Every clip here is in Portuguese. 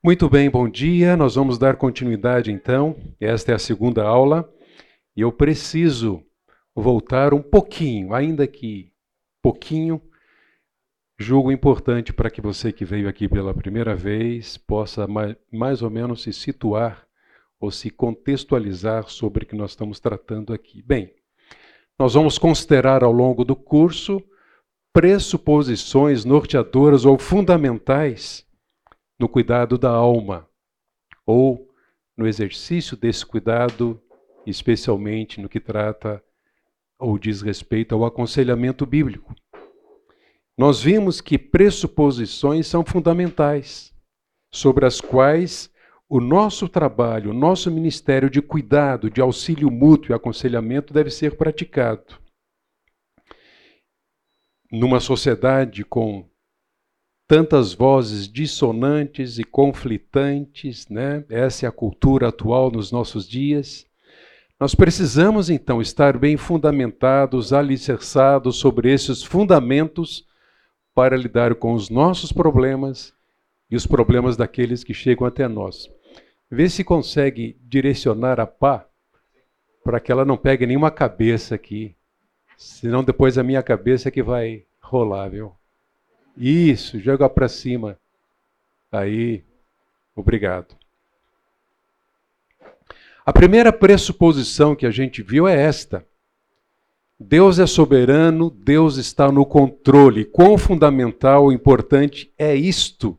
Muito bem, bom dia. Nós vamos dar continuidade então. Esta é a segunda aula e eu preciso voltar um pouquinho, ainda que pouquinho, julgo importante para que você que veio aqui pela primeira vez possa mais, mais ou menos se situar ou se contextualizar sobre o que nós estamos tratando aqui. Bem, nós vamos considerar ao longo do curso pressuposições norteadoras ou fundamentais no cuidado da alma, ou no exercício desse cuidado, especialmente no que trata ou diz respeito ao aconselhamento bíblico. Nós vimos que pressuposições são fundamentais, sobre as quais o nosso trabalho, o nosso ministério de cuidado, de auxílio mútuo e aconselhamento deve ser praticado. Numa sociedade com tantas vozes dissonantes e conflitantes, né? Essa é a cultura atual nos nossos dias. Nós precisamos então estar bem fundamentados, alicerçados sobre esses fundamentos para lidar com os nossos problemas e os problemas daqueles que chegam até nós. Vê se consegue direcionar a pá para que ela não pegue nenhuma cabeça aqui. Senão depois a minha cabeça que vai rolar, viu? Isso, joga para cima. Aí, obrigado. A primeira pressuposição que a gente viu é esta. Deus é soberano, Deus está no controle. Quão fundamental importante é isto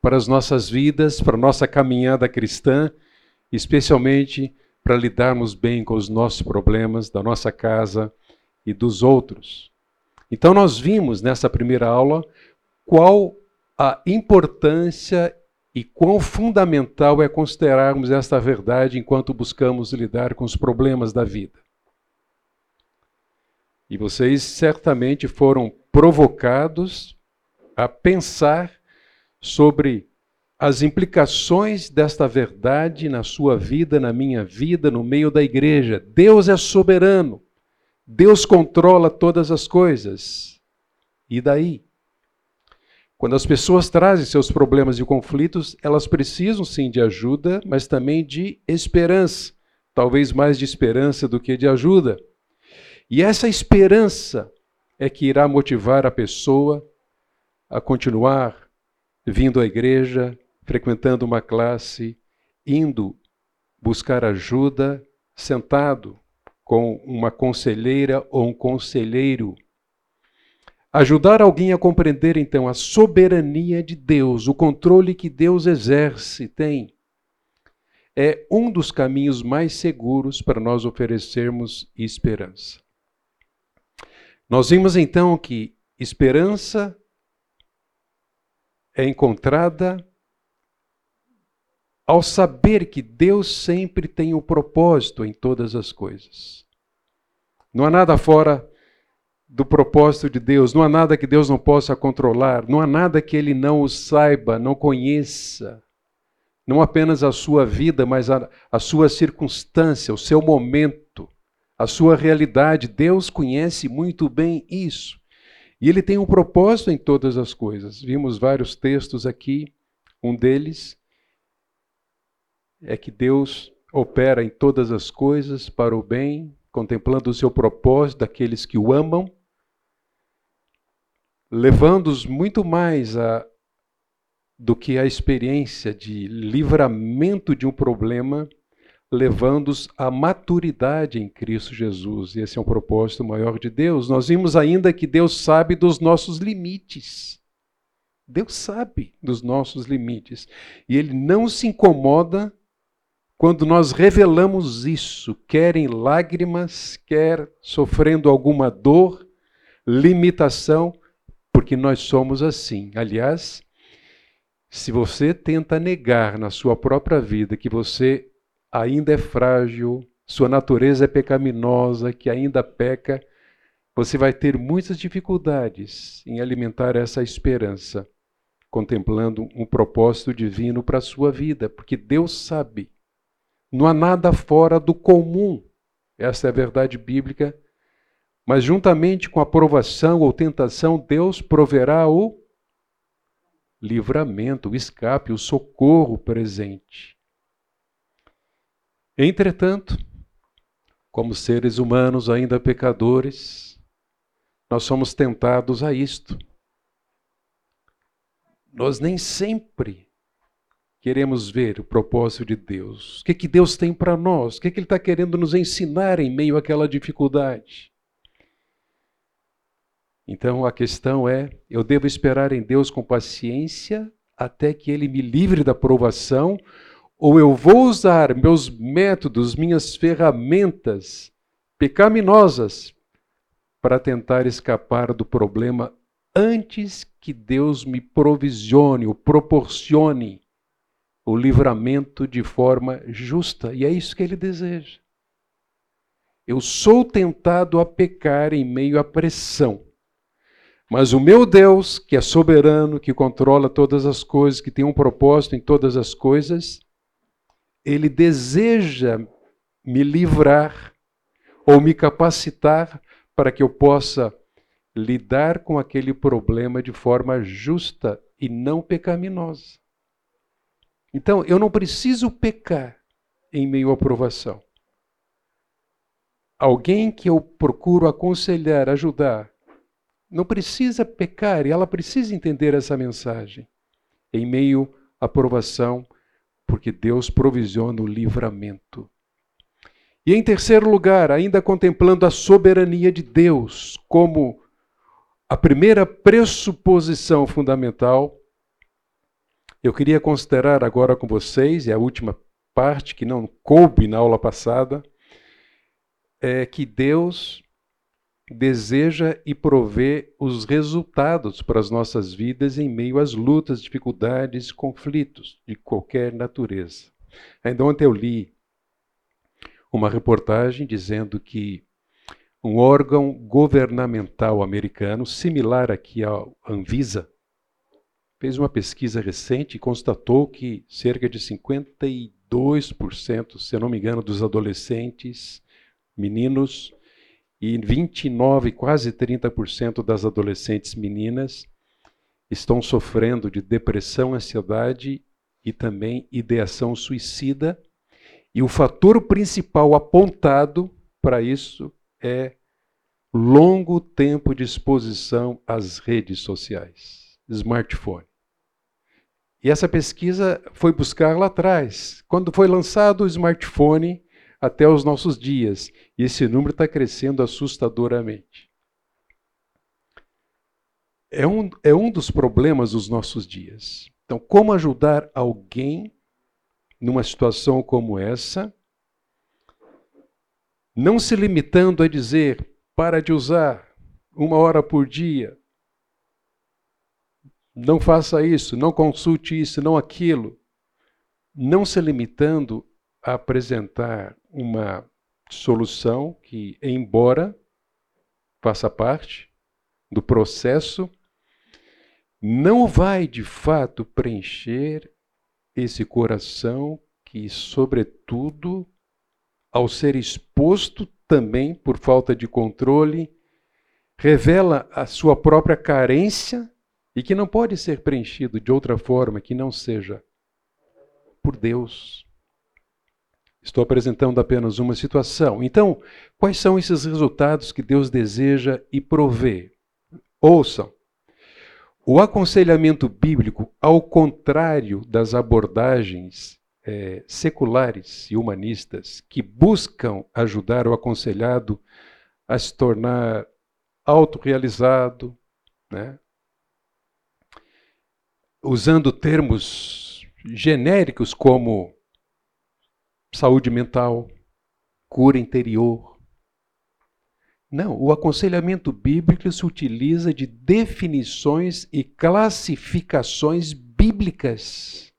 para as nossas vidas, para a nossa caminhada cristã, especialmente para lidarmos bem com os nossos problemas da nossa casa e dos outros. Então, nós vimos nessa primeira aula qual a importância e quão fundamental é considerarmos esta verdade enquanto buscamos lidar com os problemas da vida. E vocês certamente foram provocados a pensar sobre as implicações desta verdade na sua vida, na minha vida, no meio da igreja. Deus é soberano. Deus controla todas as coisas. E daí? Quando as pessoas trazem seus problemas e conflitos, elas precisam sim de ajuda, mas também de esperança. Talvez mais de esperança do que de ajuda. E essa esperança é que irá motivar a pessoa a continuar vindo à igreja, frequentando uma classe, indo buscar ajuda, sentado com uma conselheira ou um conselheiro Ajudar alguém a compreender, então, a soberania de Deus, o controle que Deus exerce, tem, é um dos caminhos mais seguros para nós oferecermos esperança. Nós vimos então que esperança é encontrada ao saber que Deus sempre tem o um propósito em todas as coisas. Não há nada fora do propósito de Deus. Não há nada que Deus não possa controlar, não há nada que Ele não o saiba, não conheça. Não apenas a sua vida, mas a, a sua circunstância, o seu momento, a sua realidade. Deus conhece muito bem isso. E Ele tem um propósito em todas as coisas. Vimos vários textos aqui. Um deles é que Deus opera em todas as coisas para o bem, contemplando o seu propósito daqueles que o amam levando-os muito mais a, do que a experiência de livramento de um problema, levando-os à maturidade em Cristo Jesus. E esse é um propósito maior de Deus. Nós vimos ainda que Deus sabe dos nossos limites. Deus sabe dos nossos limites. E Ele não se incomoda quando nós revelamos isso, quer em lágrimas, quer sofrendo alguma dor, limitação porque nós somos assim. Aliás, se você tenta negar na sua própria vida que você ainda é frágil, sua natureza é pecaminosa, que ainda peca, você vai ter muitas dificuldades em alimentar essa esperança, contemplando um propósito divino para a sua vida, porque Deus sabe. Não há nada fora do comum. Essa é a verdade bíblica mas juntamente com a provação ou tentação, Deus proverá o livramento, o escape, o socorro presente. Entretanto, como seres humanos ainda pecadores, nós somos tentados a isto. Nós nem sempre queremos ver o propósito de Deus. O que, que Deus tem para nós? O que, que Ele está querendo nos ensinar em meio àquela dificuldade? Então a questão é: eu devo esperar em Deus com paciência até que Ele me livre da provação, ou eu vou usar meus métodos, minhas ferramentas pecaminosas para tentar escapar do problema antes que Deus me provisione ou proporcione o livramento de forma justa. E é isso que ele deseja. Eu sou tentado a pecar em meio à pressão. Mas o meu Deus, que é soberano, que controla todas as coisas, que tem um propósito em todas as coisas, ele deseja me livrar ou me capacitar para que eu possa lidar com aquele problema de forma justa e não pecaminosa. Então, eu não preciso pecar em meio à provação. Alguém que eu procuro aconselhar, ajudar, não precisa pecar e ela precisa entender essa mensagem em meio à provação, porque Deus provisiona o livramento. E em terceiro lugar, ainda contemplando a soberania de Deus como a primeira pressuposição fundamental, eu queria considerar agora com vocês, e a última parte que não coube na aula passada, é que Deus deseja e provê os resultados para as nossas vidas em meio às lutas, dificuldades, conflitos de qualquer natureza. Ainda ontem eu li uma reportagem dizendo que um órgão governamental americano, similar aqui ao Anvisa, fez uma pesquisa recente e constatou que cerca de 52%, se não me engano, dos adolescentes, meninos, e 29, quase 30% das adolescentes meninas estão sofrendo de depressão, ansiedade e também ideação suicida. E o fator principal apontado para isso é longo tempo de exposição às redes sociais, smartphone. E essa pesquisa foi buscar lá atrás, quando foi lançado o smartphone até os nossos dias. E esse número está crescendo assustadoramente. É um, é um dos problemas dos nossos dias. Então, como ajudar alguém numa situação como essa, não se limitando a dizer para de usar uma hora por dia, não faça isso, não consulte isso, não aquilo. Não se limitando a apresentar uma solução que, embora faça parte do processo, não vai de fato preencher esse coração que, sobretudo, ao ser exposto também por falta de controle, revela a sua própria carência e que não pode ser preenchido de outra forma que não seja por Deus. Estou apresentando apenas uma situação. Então, quais são esses resultados que Deus deseja e provê? Ouçam. O aconselhamento bíblico, ao contrário das abordagens é, seculares e humanistas que buscam ajudar o aconselhado a se tornar autorrealizado, né? usando termos genéricos como saúde mental, cura interior. Não, o aconselhamento bíblico se utiliza de definições e classificações bíblicas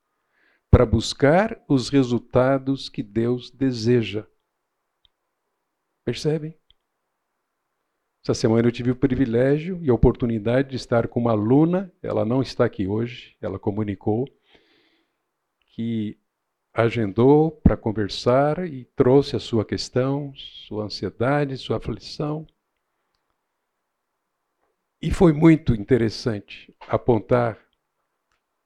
para buscar os resultados que Deus deseja. Percebem? Essa semana eu tive o privilégio e a oportunidade de estar com uma aluna, ela não está aqui hoje, ela comunicou que agendou para conversar e trouxe a sua questão, sua ansiedade, sua aflição. E foi muito interessante apontar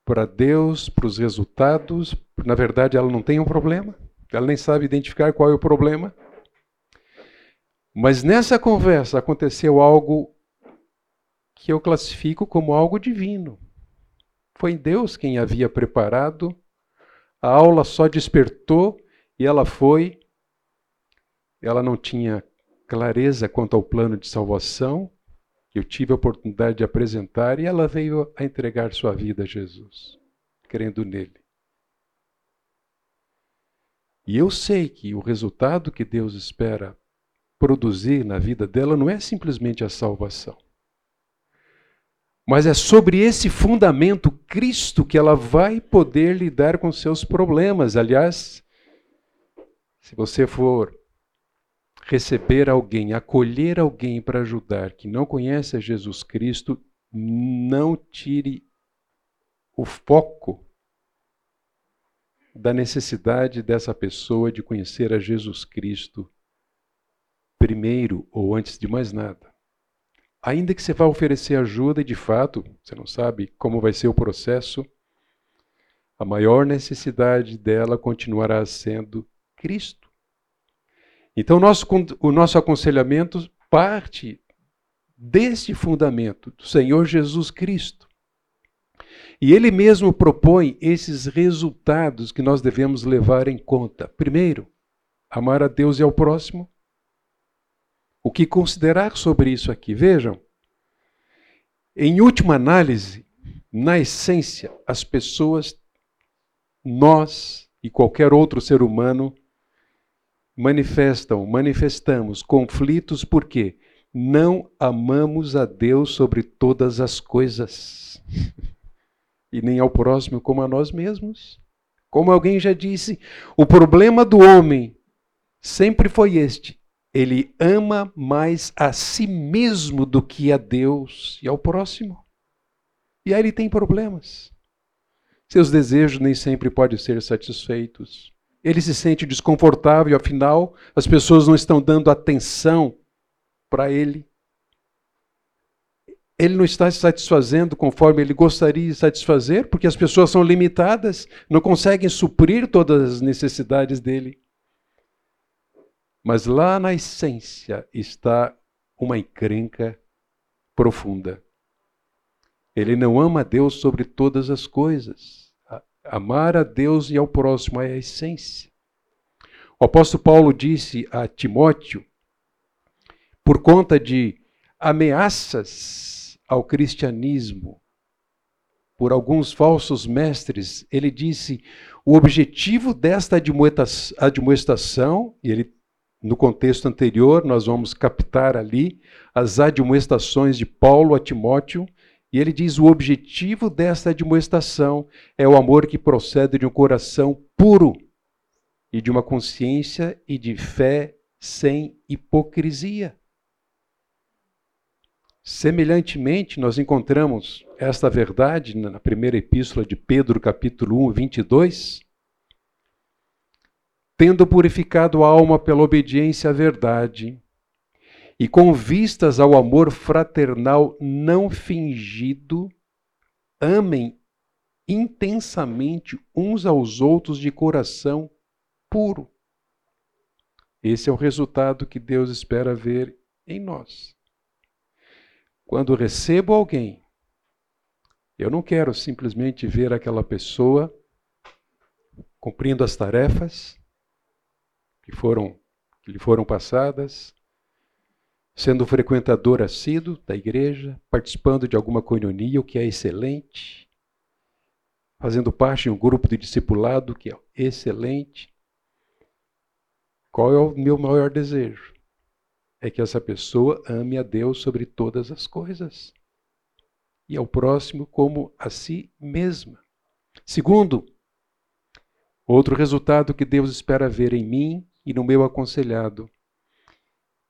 para Deus, para os resultados. Na verdade, ela não tem um problema, ela nem sabe identificar qual é o problema. Mas nessa conversa aconteceu algo que eu classifico como algo divino. Foi Deus quem havia preparado, a aula só despertou e ela foi. Ela não tinha clareza quanto ao plano de salvação, eu tive a oportunidade de apresentar, e ela veio a entregar sua vida a Jesus, crendo nele. E eu sei que o resultado que Deus espera produzir na vida dela não é simplesmente a salvação. Mas é sobre esse fundamento Cristo que ela vai poder lidar com seus problemas. Aliás, se você for receber alguém, acolher alguém para ajudar que não conhece a Jesus Cristo, não tire o foco da necessidade dessa pessoa de conhecer a Jesus Cristo primeiro ou antes de mais nada. Ainda que você vá oferecer ajuda e de fato você não sabe como vai ser o processo, a maior necessidade dela continuará sendo Cristo. Então, o nosso, o nosso aconselhamento parte desse fundamento, do Senhor Jesus Cristo. E ele mesmo propõe esses resultados que nós devemos levar em conta. Primeiro, amar a Deus e ao próximo. O que considerar sobre isso aqui? Vejam, em última análise, na essência, as pessoas, nós e qualquer outro ser humano, manifestam, manifestamos conflitos porque não amamos a Deus sobre todas as coisas e nem ao próximo como a nós mesmos. Como alguém já disse, o problema do homem sempre foi este: ele ama mais a si mesmo do que a Deus e ao próximo. E aí ele tem problemas. Seus desejos nem sempre podem ser satisfeitos. Ele se sente desconfortável, afinal, as pessoas não estão dando atenção para ele. Ele não está se satisfazendo conforme ele gostaria de satisfazer, porque as pessoas são limitadas, não conseguem suprir todas as necessidades dele. Mas lá na essência está uma encrenca profunda. Ele não ama Deus sobre todas as coisas. Amar a Deus e ao próximo é a essência. O apóstolo Paulo disse a Timóteo, por conta de ameaças ao cristianismo por alguns falsos mestres, ele disse: o objetivo desta admoestação, e ele no contexto anterior, nós vamos captar ali as admoestações de Paulo a Timóteo, e ele diz: o objetivo desta admoestação é o amor que procede de um coração puro e de uma consciência e de fé sem hipocrisia. Semelhantemente, nós encontramos esta verdade na primeira epístola de Pedro, capítulo 1, 22. Tendo purificado a alma pela obediência à verdade, e com vistas ao amor fraternal não fingido, amem intensamente uns aos outros de coração puro. Esse é o resultado que Deus espera ver em nós. Quando recebo alguém, eu não quero simplesmente ver aquela pessoa cumprindo as tarefas que foram que lhe foram passadas, sendo frequentador assíduo da igreja, participando de alguma coinonia, o que é excelente, fazendo parte de um grupo de discipulado, que é excelente. Qual é o meu maior desejo? É que essa pessoa ame a Deus sobre todas as coisas e ao próximo como a si mesma. Segundo, outro resultado que Deus espera ver em mim e no meu aconselhado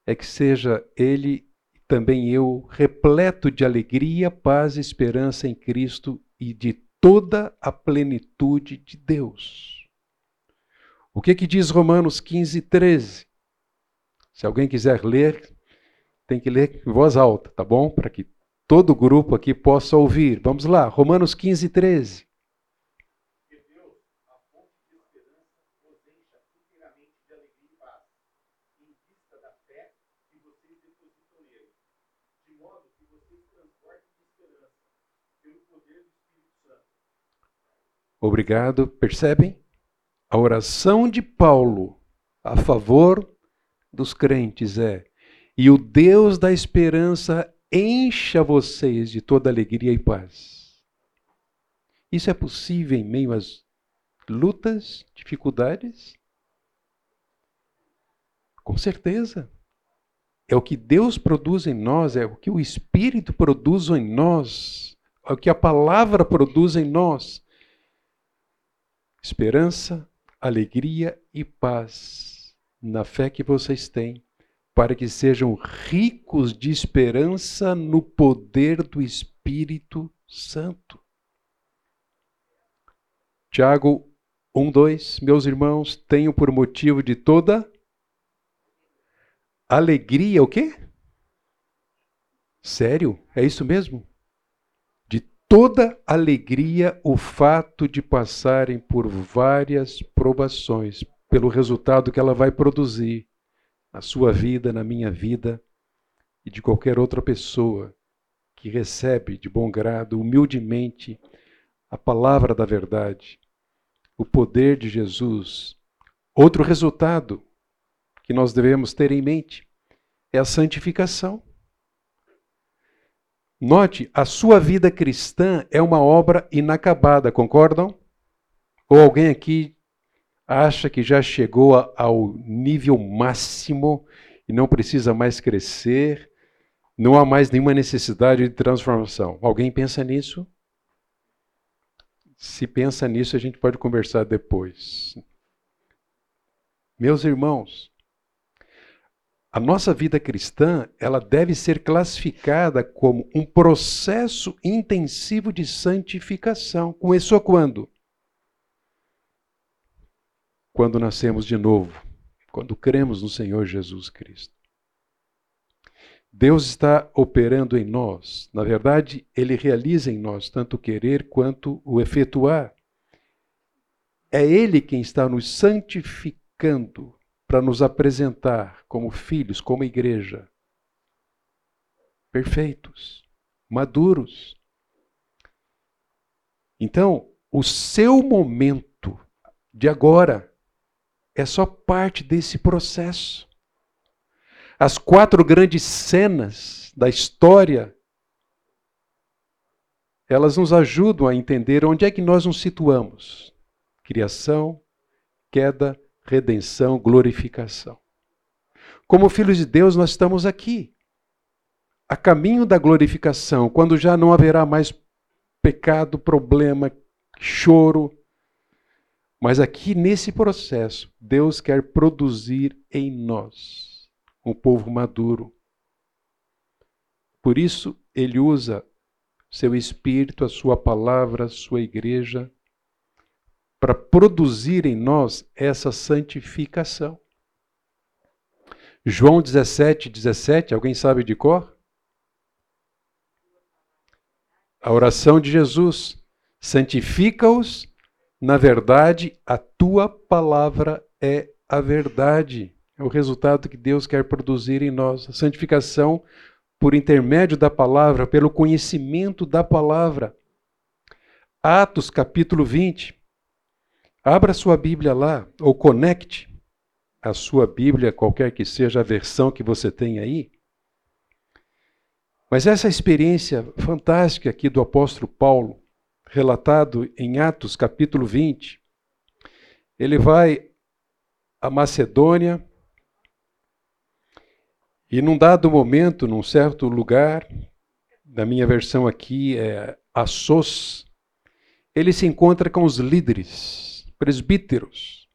é que seja ele também eu repleto de alegria, paz e esperança em Cristo e de toda a plenitude de Deus. O que que diz Romanos 15, 13? Se alguém quiser ler, tem que ler em voz alta, tá bom? Para que todo o grupo aqui possa ouvir. Vamos lá, Romanos 15, 13. inteiramente de alegria e paz, em vista da fé que vocês depositam nele, de modo que vocês transportem de esperança pelo poder do Espírito Santo. Obrigado. Percebem? A oração de Paulo a favor dos crentes é: e o Deus da esperança encha vocês de toda alegria e paz. Isso é possível em meio às lutas, dificuldades? Com certeza. É o que Deus produz em nós, é o que o Espírito produz em nós, é o que a palavra produz em nós. Esperança, alegria e paz na fé que vocês têm, para que sejam ricos de esperança no poder do Espírito Santo. Tiago 1, 2, meus irmãos, tenho por motivo de toda alegria, o quê? Sério? É isso mesmo? Toda alegria o fato de passarem por várias provações, pelo resultado que ela vai produzir na sua vida, na minha vida e de qualquer outra pessoa que recebe de bom grado, humildemente, a palavra da verdade o poder de Jesus. Outro resultado que nós devemos ter em mente é a santificação. Note, a sua vida cristã é uma obra inacabada, concordam? Ou alguém aqui acha que já chegou ao nível máximo e não precisa mais crescer, não há mais nenhuma necessidade de transformação? Alguém pensa nisso? Se pensa nisso, a gente pode conversar depois. Meus irmãos, a nossa vida cristã, ela deve ser classificada como um processo intensivo de santificação. Começou quando? Quando nascemos de novo, quando cremos no Senhor Jesus Cristo. Deus está operando em nós. Na verdade, Ele realiza em nós tanto o querer quanto o efetuar. É Ele quem está nos santificando para nos apresentar como filhos, como igreja, perfeitos, maduros. Então, o seu momento de agora é só parte desse processo. As quatro grandes cenas da história, elas nos ajudam a entender onde é que nós nos situamos: criação, queda, redenção, glorificação. Como filhos de Deus, nós estamos aqui, a caminho da glorificação, quando já não haverá mais pecado, problema, choro. Mas aqui nesse processo, Deus quer produzir em nós um povo maduro. Por isso, ele usa seu espírito, a sua palavra, a sua igreja, para produzir em nós essa santificação. João 17, 17, alguém sabe de cor? A oração de Jesus: santifica-os na verdade, a tua palavra é a verdade. É o resultado que Deus quer produzir em nós. A santificação por intermédio da palavra, pelo conhecimento da palavra. Atos capítulo 20. Abra sua Bíblia lá, ou conecte a sua Bíblia, qualquer que seja a versão que você tem aí. Mas essa experiência fantástica aqui do apóstolo Paulo, relatado em Atos capítulo 20, ele vai à Macedônia, e num dado momento, num certo lugar, na minha versão aqui é Assos, ele se encontra com os líderes, presbíteros.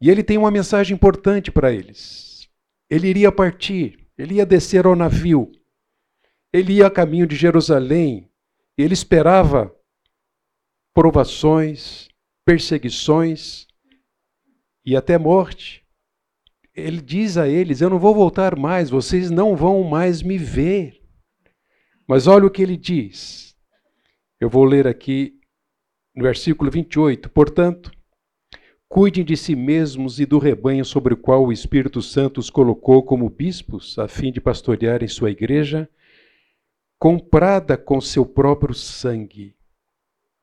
E ele tem uma mensagem importante para eles. Ele iria partir, ele ia descer ao navio, ele ia a caminho de Jerusalém, ele esperava provações, perseguições e até morte ele diz a eles: Eu não vou voltar mais, vocês não vão mais me ver. Mas olha o que ele diz. Eu vou ler aqui no versículo 28. Portanto, Cuidem de si mesmos e do rebanho sobre o qual o Espírito Santo os colocou como bispos, a fim de pastorearem sua igreja, comprada com seu próprio sangue.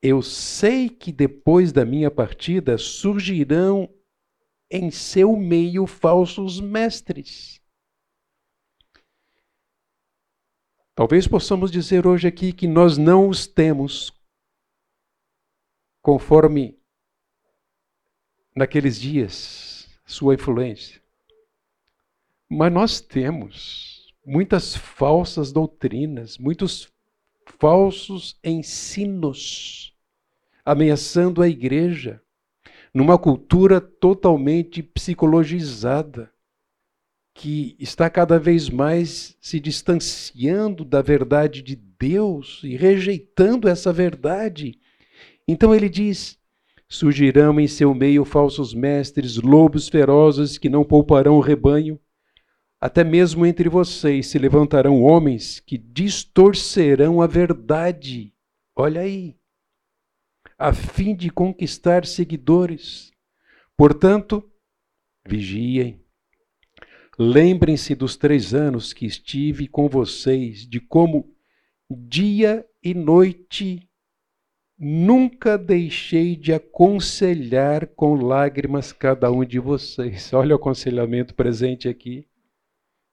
Eu sei que depois da minha partida surgirão em seu meio falsos mestres. Talvez possamos dizer hoje aqui que nós não os temos conforme naqueles dias sua influência. Mas nós temos muitas falsas doutrinas, muitos falsos ensinos ameaçando a igreja, numa cultura totalmente psicologizada, que está cada vez mais se distanciando da verdade de Deus e rejeitando essa verdade. Então ele diz: Surgirão em seu meio falsos mestres, lobos ferozes que não pouparão o rebanho. Até mesmo entre vocês se levantarão homens que distorcerão a verdade. Olha aí. A fim de conquistar seguidores. Portanto, vigiem. Lembrem-se dos três anos que estive com vocês, de como dia e noite Nunca deixei de aconselhar com lágrimas cada um de vocês. Olha o aconselhamento presente aqui.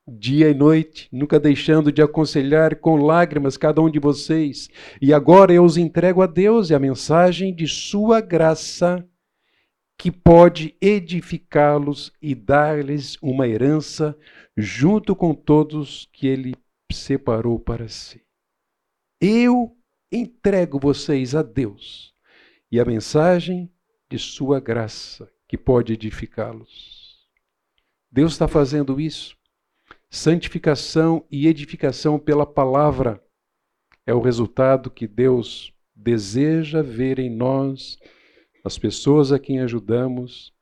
Dia e noite, nunca deixando de aconselhar com lágrimas cada um de vocês. E agora eu os entrego a Deus e a mensagem de Sua graça, que pode edificá-los e dar-lhes uma herança junto com todos que Ele separou para si. Eu entrego vocês a Deus e a mensagem de Sua graça, que pode edificá-los. Deus está fazendo isso. Santificação e edificação pela palavra é o resultado que Deus deseja ver em nós, as pessoas a quem ajudamos,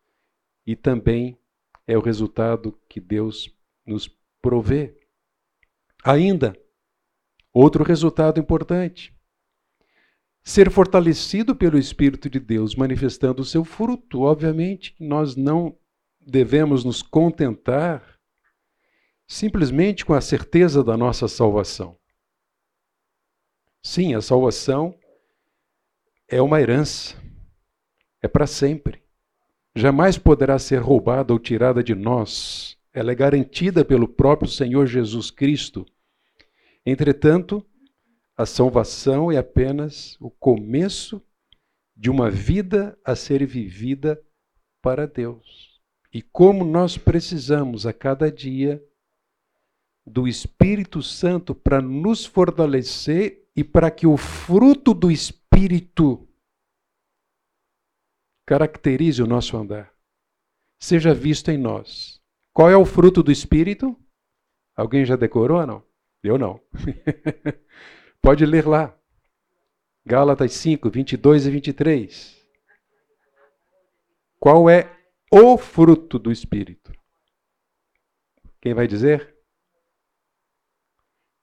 e também é o resultado que Deus nos provê. Ainda, outro resultado importante ser fortalecido pelo Espírito de Deus, manifestando o seu fruto. Obviamente, nós não devemos nos contentar simplesmente com a certeza da nossa salvação. Sim, a salvação é uma herança, é para sempre. Jamais poderá ser roubada ou tirada de nós. Ela é garantida pelo próprio Senhor Jesus Cristo. Entretanto, a salvação é apenas o começo de uma vida a ser vivida para Deus. E como nós precisamos a cada dia do Espírito Santo para nos fortalecer e para que o fruto do Espírito caracterize o nosso andar, seja visto em nós. Qual é o fruto do Espírito? Alguém já decorou ou não? Eu não. Pode ler lá. Gálatas 5, 22 e 23. Qual é o fruto do Espírito? Quem vai dizer?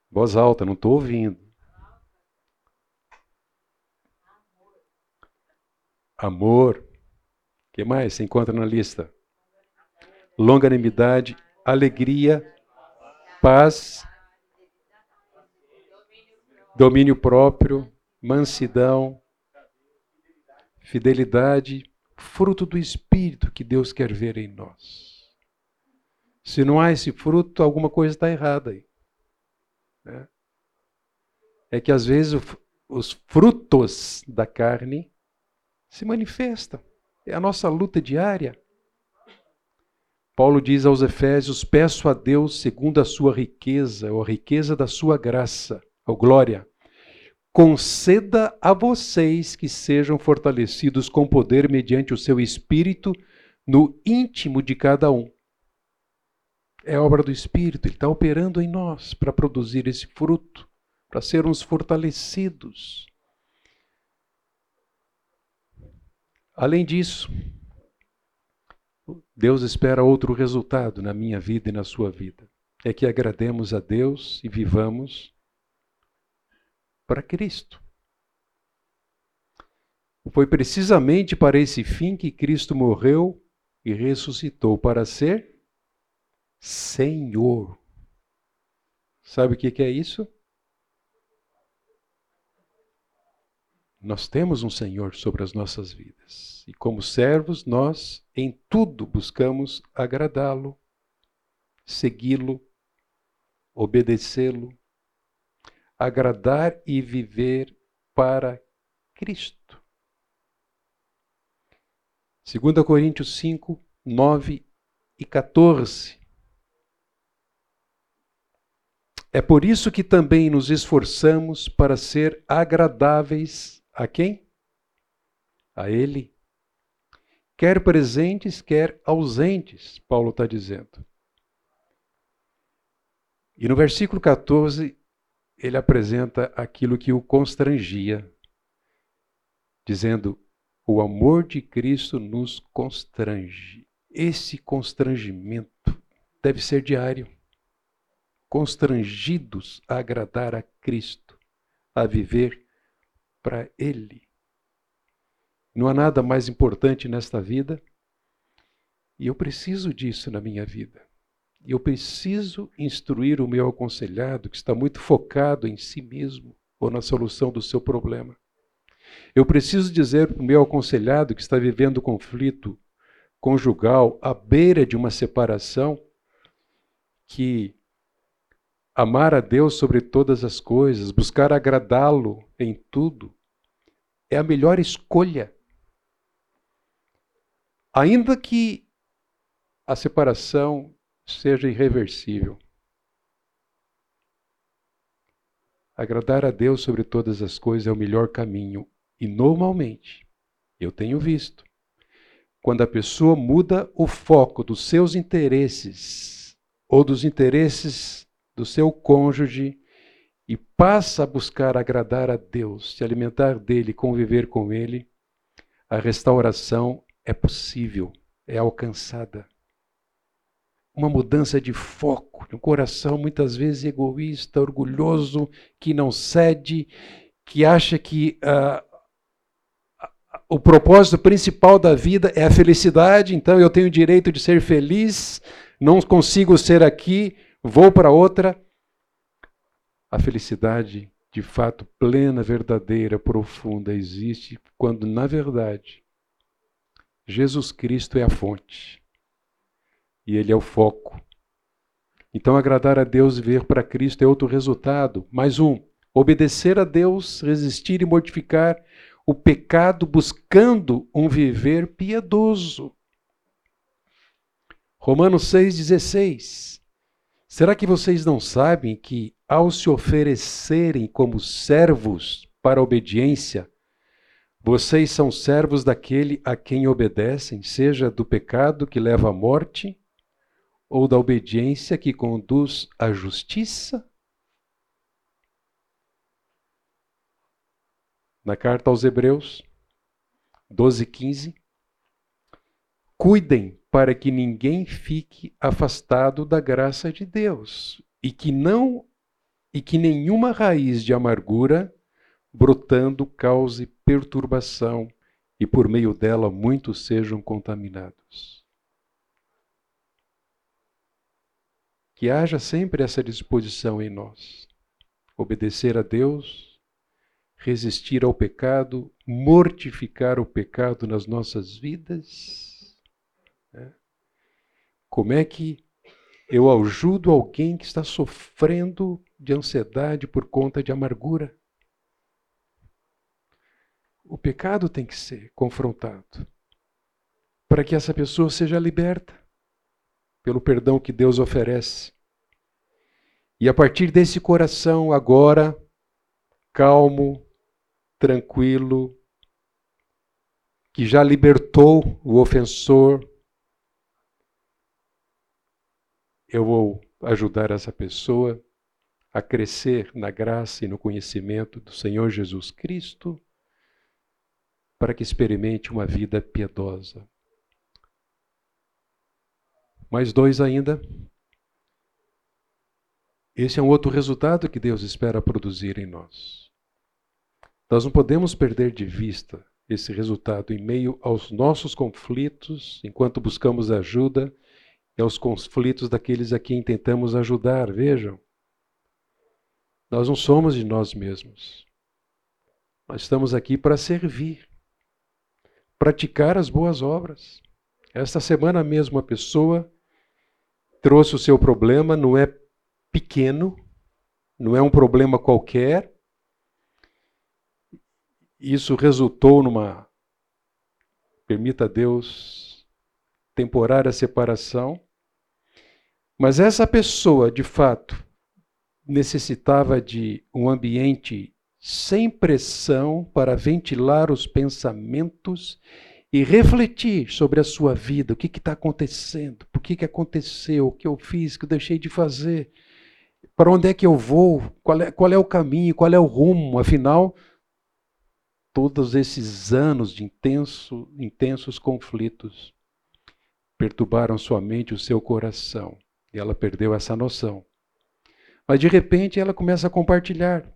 Voz alta, não estou ouvindo. Amor. O que mais se encontra na lista? Longanimidade, alegria, paz, domínio próprio, mansidão, fidelidade, fruto do Espírito que Deus quer ver em nós. Se não há esse fruto, alguma coisa está errada aí. Né? É que às vezes os frutos da carne se manifestam. É a nossa luta diária. Paulo diz aos Efésios: Peço a Deus, segundo a sua riqueza, ou a riqueza da sua graça, ou glória, conceda a vocês que sejam fortalecidos com poder mediante o seu espírito no íntimo de cada um. É obra do Espírito, ele está operando em nós para produzir esse fruto, para sermos fortalecidos. Além disso, Deus espera outro resultado na minha vida e na sua vida. É que agrademos a Deus e vivamos para Cristo. Foi precisamente para esse fim que Cristo morreu e ressuscitou para ser Senhor. Sabe o que é isso? Nós temos um Senhor sobre as nossas vidas. E como servos, nós em tudo buscamos agradá-lo, segui-lo, obedecê-lo, agradar e viver para Cristo. 2 Coríntios 5, 9 e 14. É por isso que também nos esforçamos para ser agradáveis a quem? A Ele. Quer presentes, quer ausentes, Paulo está dizendo. E no versículo 14, ele apresenta aquilo que o constrangia, dizendo: O amor de Cristo nos constrange. Esse constrangimento deve ser diário. Constrangidos a agradar a Cristo, a viver para Ele. Não há nada mais importante nesta vida e eu preciso disso na minha vida. E eu preciso instruir o meu aconselhado que está muito focado em si mesmo ou na solução do seu problema. Eu preciso dizer para o meu aconselhado que está vivendo conflito conjugal à beira de uma separação que Amar a Deus sobre todas as coisas, buscar agradá-lo em tudo, é a melhor escolha. Ainda que a separação seja irreversível. Agradar a Deus sobre todas as coisas é o melhor caminho. E normalmente, eu tenho visto, quando a pessoa muda o foco dos seus interesses ou dos interesses do seu cônjuge e passa a buscar agradar a Deus, se alimentar dele, conviver com ele, a restauração é possível, é alcançada. Uma mudança de foco, de um coração muitas vezes egoísta, orgulhoso, que não cede, que acha que uh, o propósito principal da vida é a felicidade, então eu tenho o direito de ser feliz, não consigo ser aqui vou para outra. A felicidade, de fato, plena, verdadeira, profunda, existe quando, na verdade, Jesus Cristo é a fonte e Ele é o foco. Então, agradar a Deus e ver para Cristo é outro resultado. Mais um: obedecer a Deus, resistir e mortificar o pecado, buscando um viver piedoso. Romanos 6,16. Será que vocês não sabem que, ao se oferecerem como servos para a obediência, vocês são servos daquele a quem obedecem, seja do pecado que leva à morte, ou da obediência que conduz à justiça? Na carta aos Hebreus 12, 15, cuidem para que ninguém fique afastado da graça de Deus e que não e que nenhuma raiz de amargura brotando cause perturbação e por meio dela muitos sejam contaminados. Que haja sempre essa disposição em nós. Obedecer a Deus, resistir ao pecado, mortificar o pecado nas nossas vidas como é que eu ajudo alguém que está sofrendo de ansiedade por conta de amargura? O pecado tem que ser confrontado para que essa pessoa seja liberta pelo perdão que Deus oferece. E a partir desse coração, agora, calmo, tranquilo, que já libertou o ofensor, eu vou ajudar essa pessoa a crescer na graça e no conhecimento do Senhor Jesus Cristo, para que experimente uma vida piedosa. Mais dois ainda. Esse é um outro resultado que Deus espera produzir em nós. Nós não podemos perder de vista esse resultado em meio aos nossos conflitos, enquanto buscamos ajuda, e aos conflitos daqueles a quem tentamos ajudar. Vejam, nós não somos de nós mesmos. Nós estamos aqui para servir, praticar as boas obras. Esta semana mesmo, uma pessoa trouxe o seu problema, não é pequeno, não é um problema qualquer. Isso resultou numa, permita Deus, temporária separação. Mas essa pessoa, de fato, necessitava de um ambiente sem pressão para ventilar os pensamentos e refletir sobre a sua vida, o que está acontecendo, por que, que aconteceu, o que eu fiz, o que eu deixei de fazer, para onde é que eu vou, qual é, qual é o caminho, qual é o rumo, afinal, todos esses anos de intenso, intensos conflitos perturbaram sua mente, o seu coração, e ela perdeu essa noção. Mas de repente ela começa a compartilhar.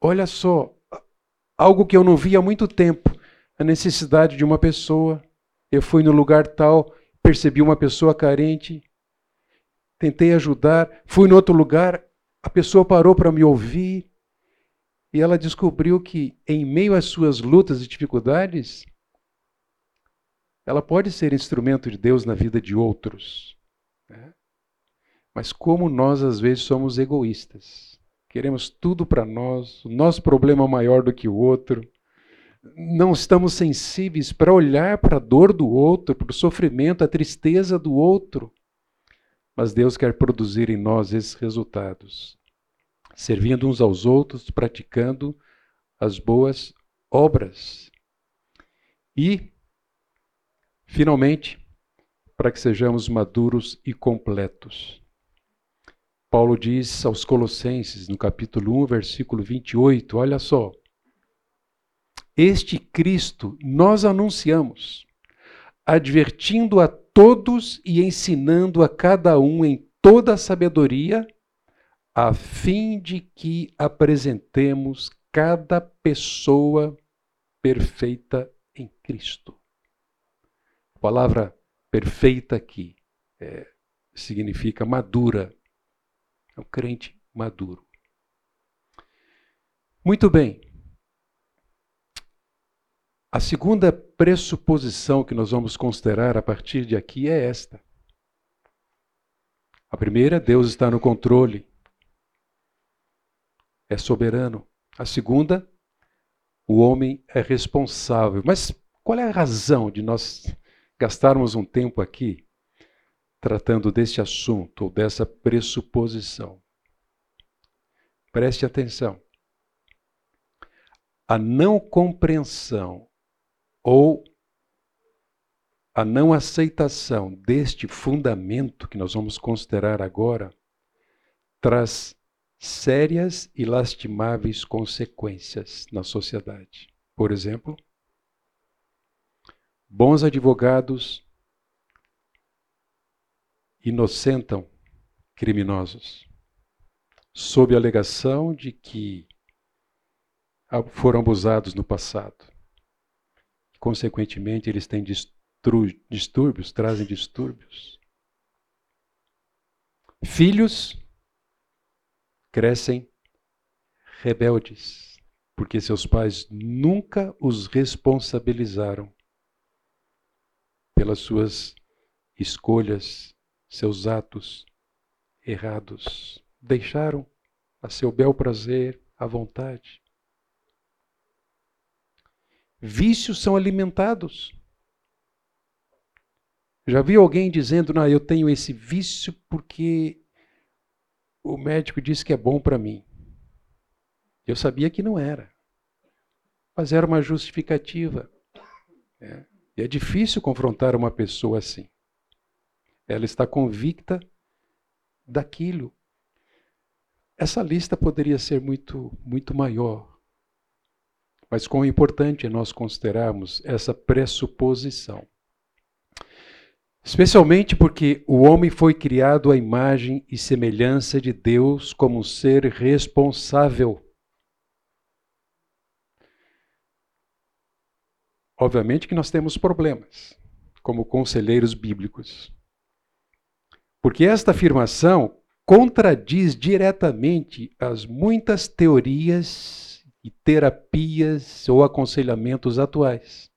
Olha só, algo que eu não via há muito tempo a necessidade de uma pessoa. Eu fui no lugar tal, percebi uma pessoa carente, tentei ajudar, fui no outro lugar, a pessoa parou para me ouvir e ela descobriu que, em meio às suas lutas e dificuldades, ela pode ser instrumento de Deus na vida de outros. Né? Mas como nós às vezes somos egoístas, queremos tudo para nós, o nosso problema é maior do que o outro não estamos sensíveis para olhar para a dor do outro, para o sofrimento, a tristeza do outro. Mas Deus quer produzir em nós esses resultados, servindo uns aos outros, praticando as boas obras. E, finalmente, para que sejamos maduros e completos. Paulo diz aos Colossenses, no capítulo 1, versículo 28, olha só. Este Cristo nós anunciamos, advertindo a todos e ensinando a cada um em toda a sabedoria, a fim de que apresentemos cada pessoa perfeita em Cristo. A palavra perfeita aqui é, significa madura. É um crente maduro. Muito bem. A segunda pressuposição que nós vamos considerar a partir de aqui é esta. A primeira, Deus está no controle, é soberano. A segunda, o homem é responsável. Mas qual é a razão de nós gastarmos um tempo aqui tratando deste assunto ou dessa pressuposição? Preste atenção. A não compreensão ou a não aceitação deste fundamento que nós vamos considerar agora traz sérias e lastimáveis consequências na sociedade. Por exemplo, bons advogados inocentam criminosos, sob a alegação de que foram abusados no passado consequentemente, eles têm distúrbios, trazem distúrbios. Filhos crescem rebeldes, porque seus pais nunca os responsabilizaram pelas suas escolhas, seus atos errados. Deixaram a seu bel prazer, à vontade. Vícios são alimentados. Já vi alguém dizendo, não, eu tenho esse vício porque o médico disse que é bom para mim. Eu sabia que não era. Mas era uma justificativa. É. E é difícil confrontar uma pessoa assim. Ela está convicta daquilo. Essa lista poderia ser muito, muito maior. Mas importante é nós considerarmos essa pressuposição. Especialmente porque o homem foi criado à imagem e semelhança de Deus como um ser responsável. obviamente que nós temos problemas como conselheiros bíblicos. Porque esta afirmação contradiz diretamente as muitas teorias e terapias ou aconselhamentos atuais.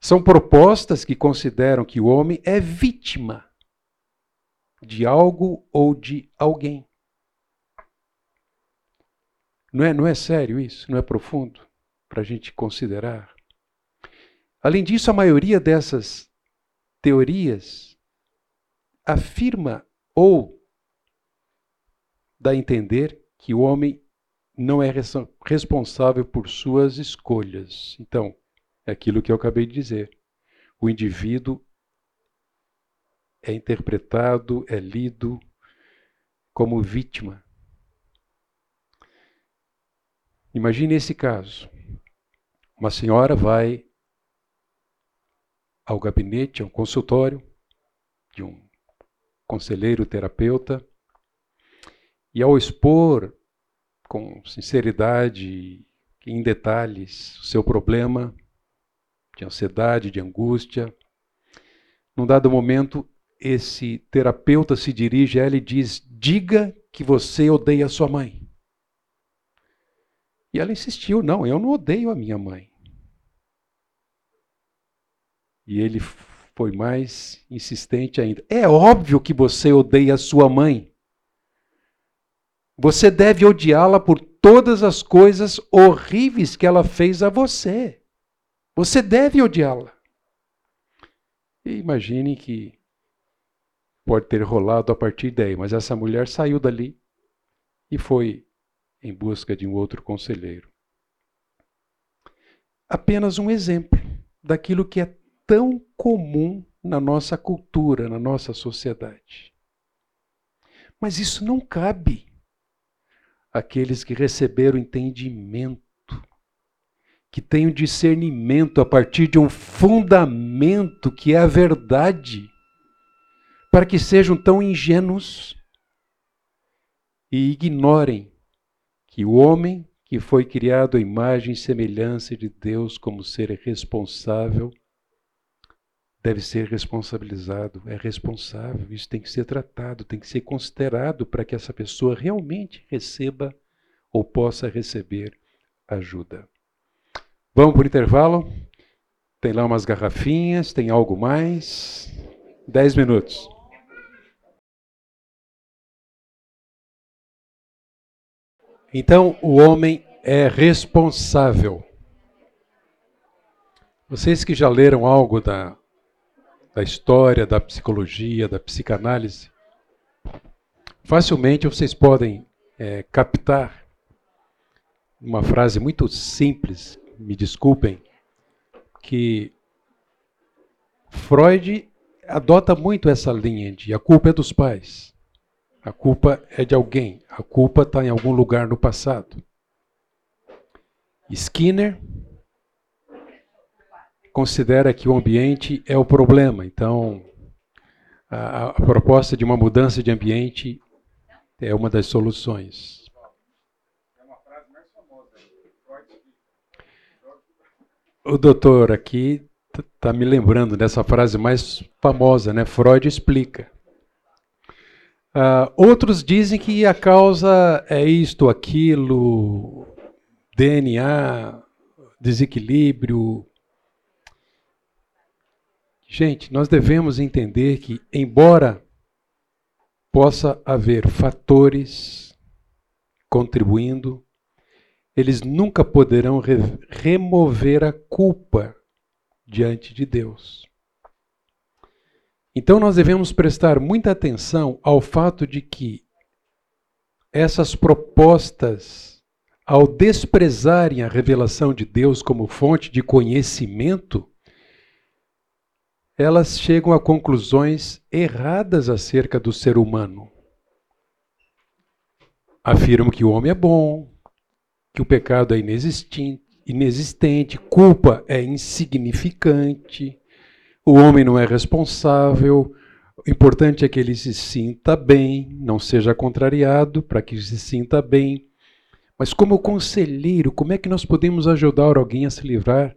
São propostas que consideram que o homem é vítima de algo ou de alguém. Não é, não é sério isso? Não é profundo para a gente considerar? Além disso, a maioria dessas teorias afirma ou dá a entender que o homem não é responsável por suas escolhas. Então, é aquilo que eu acabei de dizer. O indivíduo é interpretado, é lido como vítima. Imagine esse caso. Uma senhora vai ao gabinete, ao consultório de um conselheiro terapeuta e ao expor com sinceridade, em detalhes, o seu problema, de ansiedade, de angústia. Num dado momento, esse terapeuta se dirige a ela e diz: Diga que você odeia sua mãe. E ela insistiu: Não, eu não odeio a minha mãe. E ele foi mais insistente ainda: É óbvio que você odeia a sua mãe. Você deve odiá-la por todas as coisas horríveis que ela fez a você. Você deve odiá-la. E imagine que pode ter rolado a partir daí, mas essa mulher saiu dali e foi em busca de um outro conselheiro. Apenas um exemplo daquilo que é tão comum na nossa cultura, na nossa sociedade. Mas isso não cabe àqueles que receberam entendimento que tenham discernimento a partir de um fundamento que é a verdade, para que sejam tão ingênuos e ignorem que o homem que foi criado à imagem e semelhança de Deus como ser responsável deve ser responsabilizado, é responsável, isso tem que ser tratado, tem que ser considerado para que essa pessoa realmente receba ou possa receber ajuda. Vamos por intervalo? Tem lá umas garrafinhas, tem algo mais? Dez minutos. Então, o homem é responsável. Vocês que já leram algo da, da história, da psicologia, da psicanálise, facilmente vocês podem é, captar uma frase muito simples me desculpem, que Freud adota muito essa linha de a culpa é dos pais, a culpa é de alguém, a culpa está em algum lugar no passado. Skinner considera que o ambiente é o problema, então a, a proposta de uma mudança de ambiente é uma das soluções. O doutor aqui está me lembrando dessa frase mais famosa, né? Freud explica. Uh, outros dizem que a causa é isto, aquilo, DNA, desequilíbrio. Gente, nós devemos entender que, embora possa haver fatores contribuindo eles nunca poderão re remover a culpa diante de Deus. Então nós devemos prestar muita atenção ao fato de que essas propostas, ao desprezarem a revelação de Deus como fonte de conhecimento, elas chegam a conclusões erradas acerca do ser humano. Afirmam que o homem é bom, que o pecado é inexistente, culpa é insignificante, o homem não é responsável, o importante é que ele se sinta bem, não seja contrariado para que se sinta bem. Mas como conselheiro, como é que nós podemos ajudar alguém a se livrar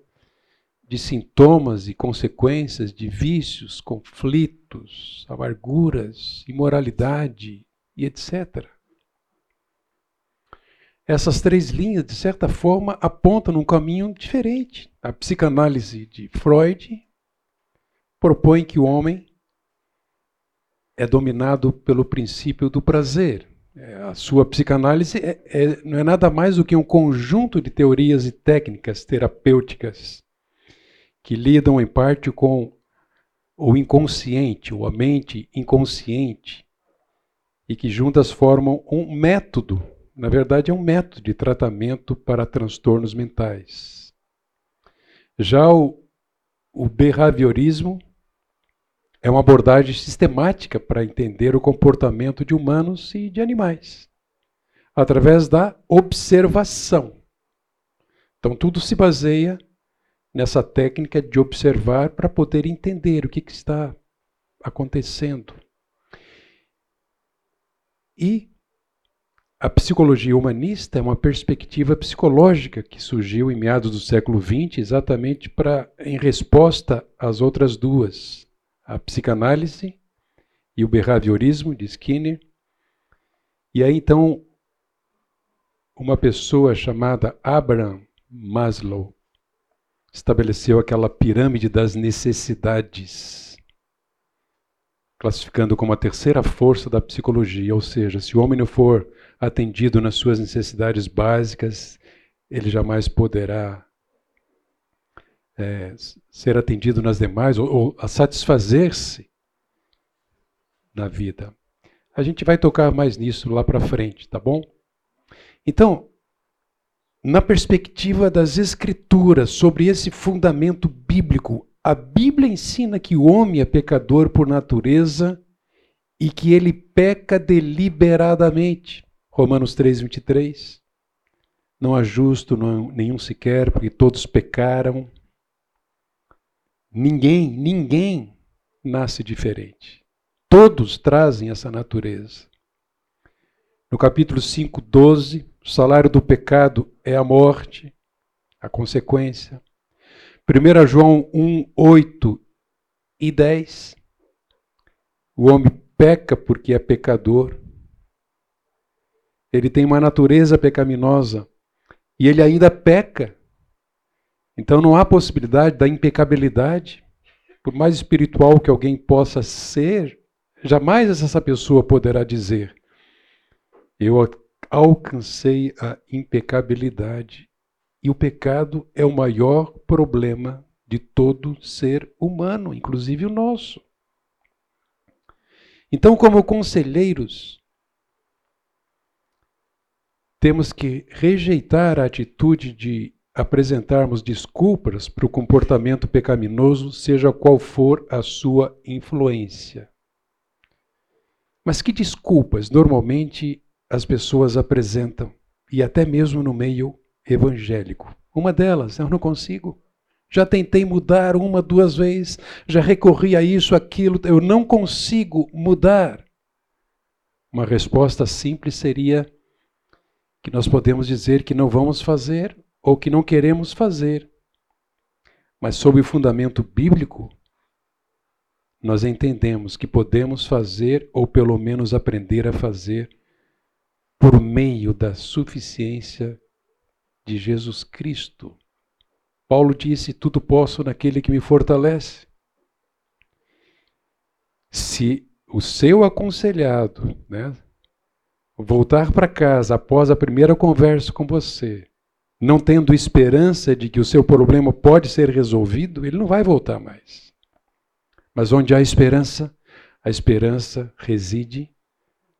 de sintomas e consequências de vícios, conflitos, amarguras, imoralidade e etc. Essas três linhas, de certa forma, apontam num caminho diferente. A psicanálise de Freud propõe que o homem é dominado pelo princípio do prazer. É, a sua psicanálise é, é, não é nada mais do que um conjunto de teorias e técnicas terapêuticas que lidam em parte com o inconsciente, ou a mente inconsciente, e que juntas formam um método, na verdade é um método de tratamento para transtornos mentais. Já o, o behaviorismo é uma abordagem sistemática para entender o comportamento de humanos e de animais, através da observação. Então tudo se baseia nessa técnica de observar para poder entender o que, que está acontecendo. E a psicologia humanista é uma perspectiva psicológica que surgiu em meados do século XX, exatamente para em resposta às outras duas, a psicanálise e o behaviorismo de Skinner. E aí então uma pessoa chamada Abraham Maslow estabeleceu aquela pirâmide das necessidades, classificando como a terceira força da psicologia, ou seja, se o homem não for atendido nas suas necessidades básicas, ele jamais poderá é, ser atendido nas demais ou, ou a satisfazer-se na vida. A gente vai tocar mais nisso lá para frente, tá bom? Então, na perspectiva das Escrituras, sobre esse fundamento bíblico, a Bíblia ensina que o homem é pecador por natureza e que ele peca deliberadamente. Romanos 3, 23. Não há justo não, nenhum sequer, porque todos pecaram. Ninguém, ninguém nasce diferente. Todos trazem essa natureza. No capítulo 5, 12, o salário do pecado é a morte, a consequência. 1 João 1, 8 e 10. O homem peca porque é pecador. Ele tem uma natureza pecaminosa e ele ainda peca. Então não há possibilidade da impecabilidade. Por mais espiritual que alguém possa ser, jamais essa pessoa poderá dizer: Eu alcancei a impecabilidade. E o pecado é o maior problema de todo ser humano, inclusive o nosso. Então, como conselheiros, temos que rejeitar a atitude de apresentarmos desculpas para o comportamento pecaminoso, seja qual for a sua influência. Mas que desculpas normalmente as pessoas apresentam, e até mesmo no meio evangélico. Uma delas, eu não consigo. Já tentei mudar uma, duas vezes, já recorri a isso, aquilo, eu não consigo mudar. Uma resposta simples seria que nós podemos dizer que não vamos fazer ou que não queremos fazer. Mas sob o fundamento bíblico, nós entendemos que podemos fazer ou pelo menos aprender a fazer por meio da suficiência de Jesus Cristo. Paulo disse: Tudo posso naquele que me fortalece. Se o seu aconselhado né, voltar para casa após a primeira conversa com você, não tendo esperança de que o seu problema pode ser resolvido, ele não vai voltar mais. Mas onde há esperança, a esperança reside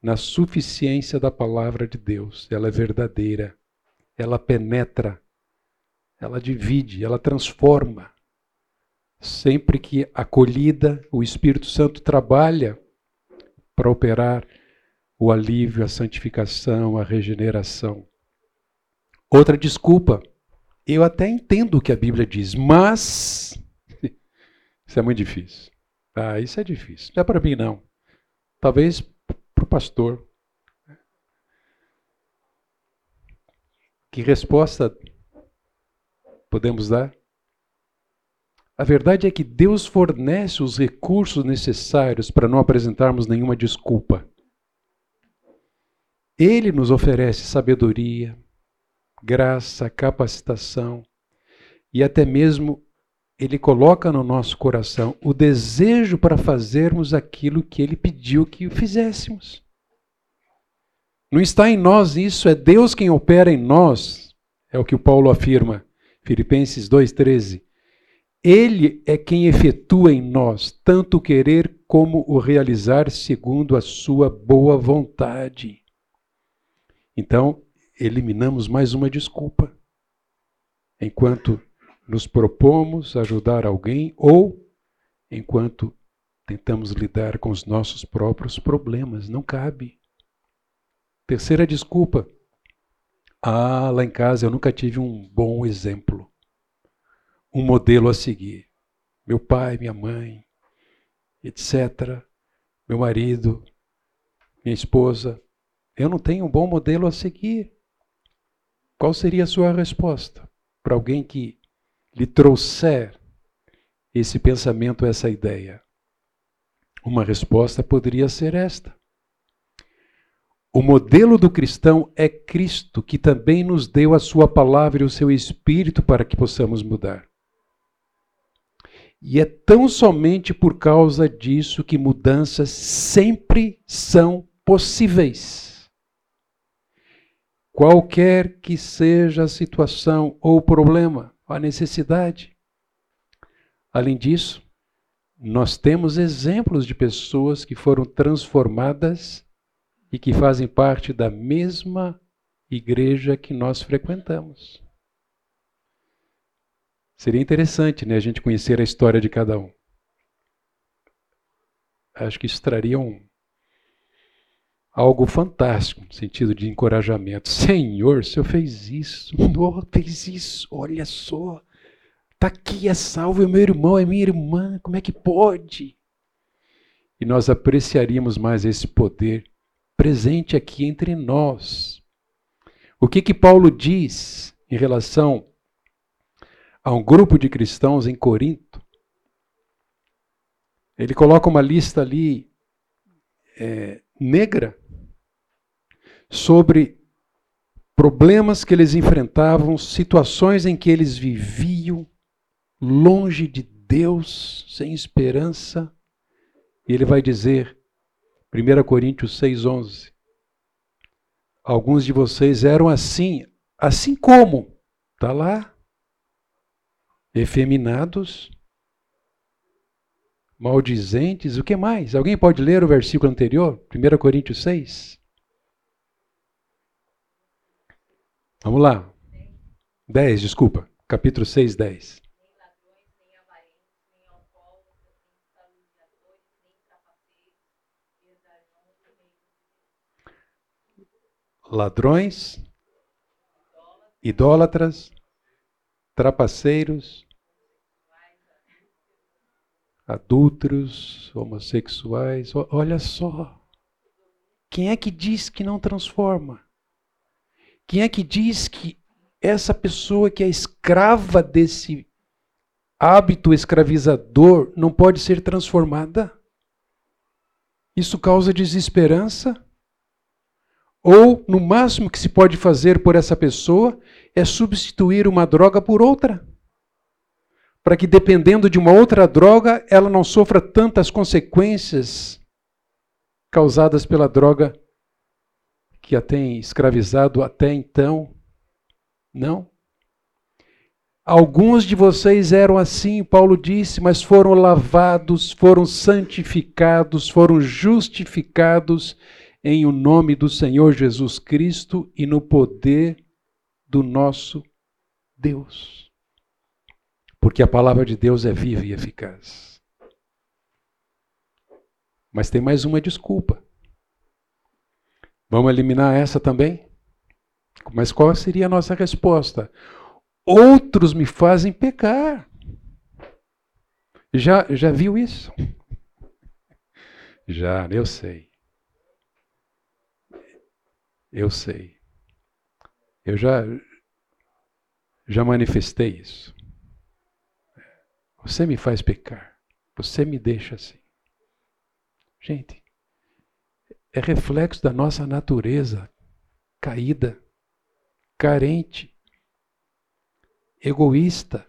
na suficiência da palavra de Deus. Ela é verdadeira, ela penetra, ela divide, ela transforma. Sempre que acolhida, o Espírito Santo trabalha para operar o alívio, a santificação, a regeneração. Outra desculpa, eu até entendo o que a Bíblia diz, mas isso é muito difícil. Ah, isso é difícil. Não é para mim, não. Talvez para o pastor. Que resposta podemos dar? A verdade é que Deus fornece os recursos necessários para não apresentarmos nenhuma desculpa. Ele nos oferece sabedoria, graça, capacitação e até mesmo ele coloca no nosso coração o desejo para fazermos aquilo que ele pediu que fizéssemos. Não está em nós isso, é Deus quem opera em nós, é o que o Paulo afirma, Filipenses 2,13. Ele é quem efetua em nós tanto o querer como o realizar segundo a sua boa vontade. Então, eliminamos mais uma desculpa. Enquanto nos propomos ajudar alguém ou enquanto tentamos lidar com os nossos próprios problemas, não cabe. Terceira desculpa. Ah, lá em casa eu nunca tive um bom exemplo um modelo a seguir. Meu pai, minha mãe, etc. Meu marido, minha esposa. Eu não tenho um bom modelo a seguir. Qual seria a sua resposta para alguém que lhe trouxer esse pensamento, essa ideia? Uma resposta poderia ser esta. O modelo do cristão é Cristo, que também nos deu a sua palavra e o seu espírito para que possamos mudar. E é tão somente por causa disso que mudanças sempre são possíveis. Qualquer que seja a situação ou problema, a necessidade. Além disso, nós temos exemplos de pessoas que foram transformadas e que fazem parte da mesma igreja que nós frequentamos. Seria interessante né, a gente conhecer a história de cada um. Acho que isso traria um, algo fantástico, no sentido de encorajamento. Senhor, o Senhor fez isso, o fez isso, olha só. Está aqui, é salvo, é meu irmão, é minha irmã, como é que pode? E nós apreciaríamos mais esse poder presente aqui entre nós. O que que Paulo diz em relação a um grupo de cristãos em Corinto. Ele coloca uma lista ali é, negra sobre problemas que eles enfrentavam, situações em que eles viviam longe de Deus, sem esperança. E ele vai dizer, 1 Coríntios 6,11: Alguns de vocês eram assim, assim como, está lá, efeminados, maldizentes, o que mais? Alguém pode ler o versículo anterior? 1 Coríntios 6? Vamos lá. 10, desculpa. Capítulo 6, 10. Ladrões, idólatras, trapaceiros, adúlteros, homossexuais. Olha só. Quem é que diz que não transforma? Quem é que diz que essa pessoa que é escrava desse hábito escravizador não pode ser transformada? Isso causa desesperança? Ou, no máximo que se pode fazer por essa pessoa é substituir uma droga por outra? para que, dependendo de uma outra droga, ela não sofra tantas consequências causadas pela droga que a tem escravizado até então? Não. Alguns de vocês eram assim, Paulo disse, mas foram lavados, foram santificados, foram justificados em o nome do Senhor Jesus Cristo e no poder do nosso Deus porque a palavra de Deus é viva e eficaz. Mas tem mais uma desculpa. Vamos eliminar essa também? Mas qual seria a nossa resposta? Outros me fazem pecar. Já, já viu isso? Já, eu sei. Eu sei. Eu já, Já manifestei isso. Você me faz pecar. Você me deixa assim. Gente, é reflexo da nossa natureza caída, carente, egoísta.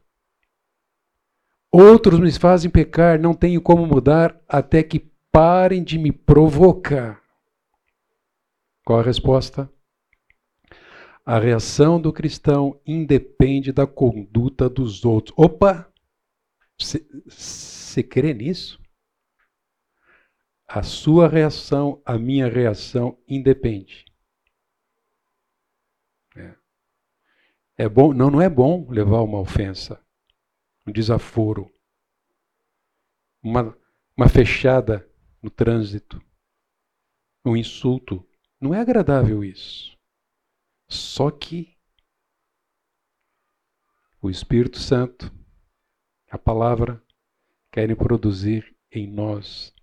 Outros me fazem pecar, não tenho como mudar até que parem de me provocar. Qual a resposta? A reação do cristão independe da conduta dos outros. Opa! Você crê nisso? A sua reação, a minha reação independe. É. é bom, não, não é bom levar uma ofensa, um desaforo, uma, uma fechada no trânsito, um insulto. Não é agradável isso. Só que o Espírito Santo, a palavra, querem produzir em nós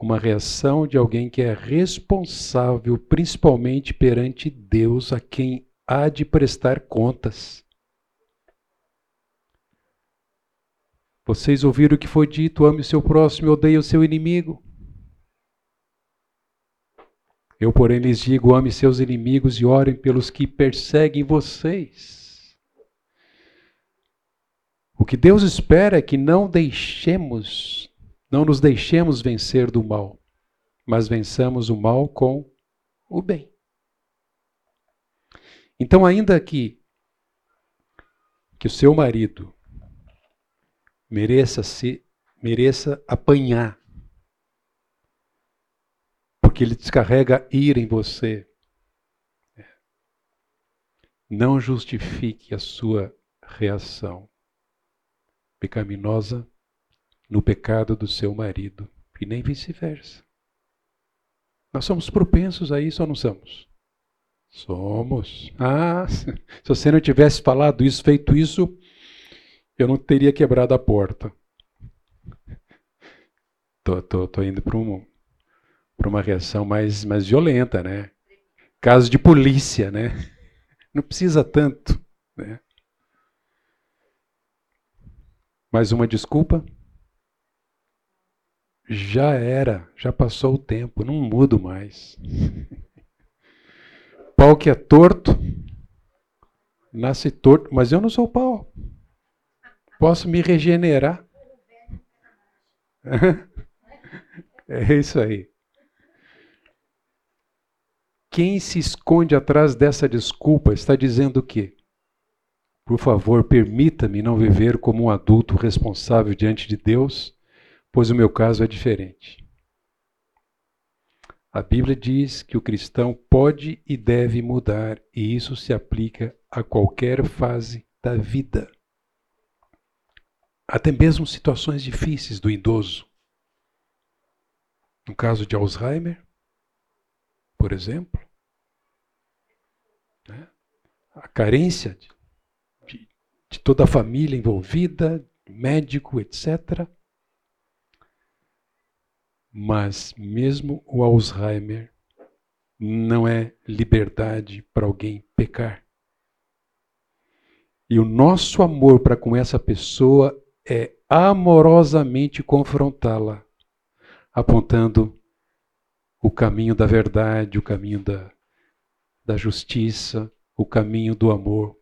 uma reação de alguém que é responsável, principalmente perante Deus, a quem há de prestar contas. Vocês ouviram o que foi dito: ame o seu próximo e odeie o seu inimigo. Eu, porém, lhes digo: ame seus inimigos e orem pelos que perseguem vocês. O que Deus espera é que não deixemos não nos deixemos vencer do mal, mas vençamos o mal com o bem. Então, ainda que que o seu marido mereça se mereça apanhar porque ele descarrega ira em você, não justifique a sua reação pecaminosa no pecado do seu marido, e nem vice-versa. Nós somos propensos a isso ou não somos? Somos. Ah, se você não tivesse falado isso, feito isso, eu não teria quebrado a porta. Tô, tô, tô indo para um, uma reação mais, mais violenta, né? Caso de polícia, né? Não precisa tanto, né? Mais uma desculpa? Já era, já passou o tempo, não mudo mais. Pau que é torto, nasce torto, mas eu não sou pau. Posso me regenerar. É isso aí. Quem se esconde atrás dessa desculpa está dizendo o quê? Por favor, permita-me não viver como um adulto responsável diante de Deus pois o meu caso é diferente. A Bíblia diz que o cristão pode e deve mudar, e isso se aplica a qualquer fase da vida. Até mesmo situações difíceis do idoso. No caso de Alzheimer, por exemplo, né? a carência de, de, de toda a família envolvida, médico, etc. Mas mesmo o Alzheimer não é liberdade para alguém pecar. E o nosso amor para com essa pessoa é amorosamente confrontá-la, apontando o caminho da verdade, o caminho da, da justiça, o caminho do amor.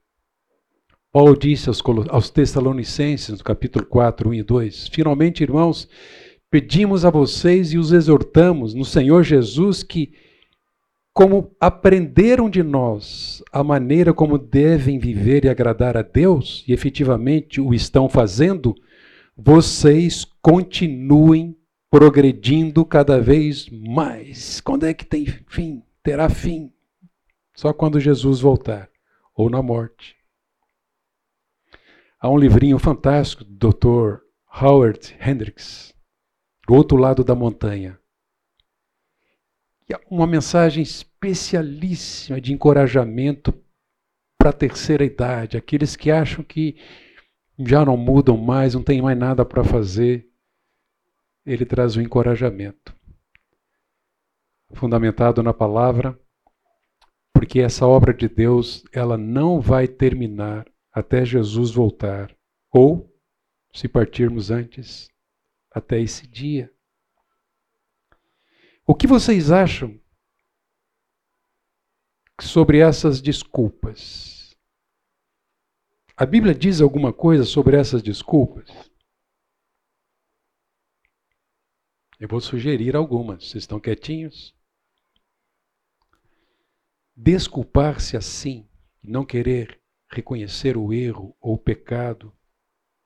Paulo disse aos, aos Tessalonicenses, no capítulo 4, 1 e 2: Finalmente, irmãos, pedimos a vocês e os exortamos no Senhor Jesus que, como aprenderam de nós a maneira como devem viver e agradar a Deus, e efetivamente o estão fazendo, vocês continuem progredindo cada vez mais. Quando é que tem fim? Terá fim. Só quando Jesus voltar, ou na morte. Há um livrinho fantástico do Dr. Howard Hendricks, do outro lado da montanha. E uma mensagem especialíssima de encorajamento para a terceira idade, aqueles que acham que já não mudam mais, não tem mais nada para fazer. Ele traz o um encorajamento, fundamentado na palavra, porque essa obra de Deus, ela não vai terminar até Jesus voltar, ou, se partirmos antes, até esse dia. O que vocês acham sobre essas desculpas? A Bíblia diz alguma coisa sobre essas desculpas? Eu vou sugerir algumas. Vocês estão quietinhos? Desculpar-se assim, não querer reconhecer o erro ou o pecado,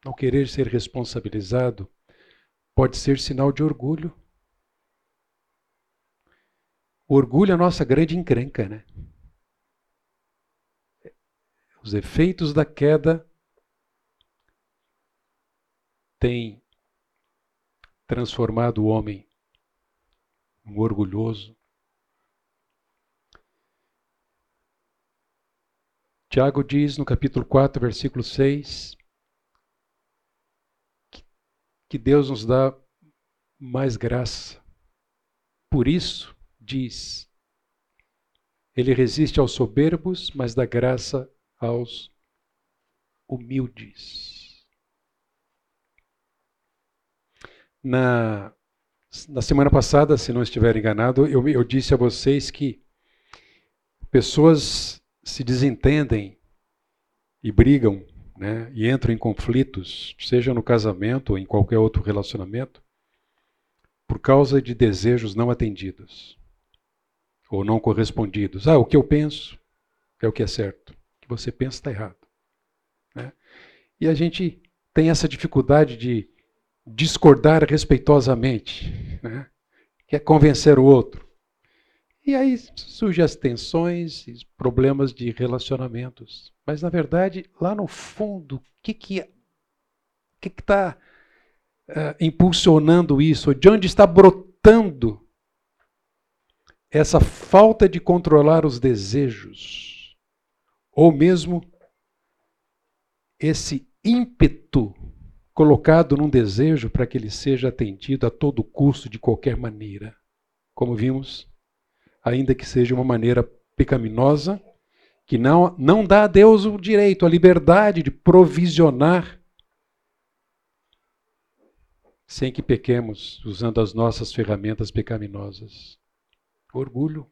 não querer ser responsabilizado, pode ser sinal de orgulho. O orgulho é a nossa grande encrenca, né? Os efeitos da queda têm transformado o homem um orgulhoso. Tiago diz no capítulo 4, versículo 6, que Deus nos dá mais graça. Por isso, diz, ele resiste aos soberbos, mas dá graça aos humildes. Na, na semana passada, se não estiver enganado, eu, eu disse a vocês que pessoas se desentendem e brigam, né, e entram em conflitos, seja no casamento ou em qualquer outro relacionamento, por causa de desejos não atendidos ou não correspondidos. Ah, o que eu penso é o que é certo. O que você pensa está errado. Né? E a gente tem essa dificuldade de discordar respeitosamente, né? quer convencer o outro. E aí surgem as tensões problemas de relacionamentos. Mas, na verdade, lá no fundo, o que que é, que está uh, impulsionando isso? De onde está brotando essa falta de controlar os desejos? Ou mesmo esse ímpeto colocado num desejo para que ele seja atendido a todo custo, de qualquer maneira. Como vimos, ainda que seja uma maneira pecaminosa, que não, não dá a Deus o direito, a liberdade de provisionar sem que pequemos usando as nossas ferramentas pecaminosas. Orgulho.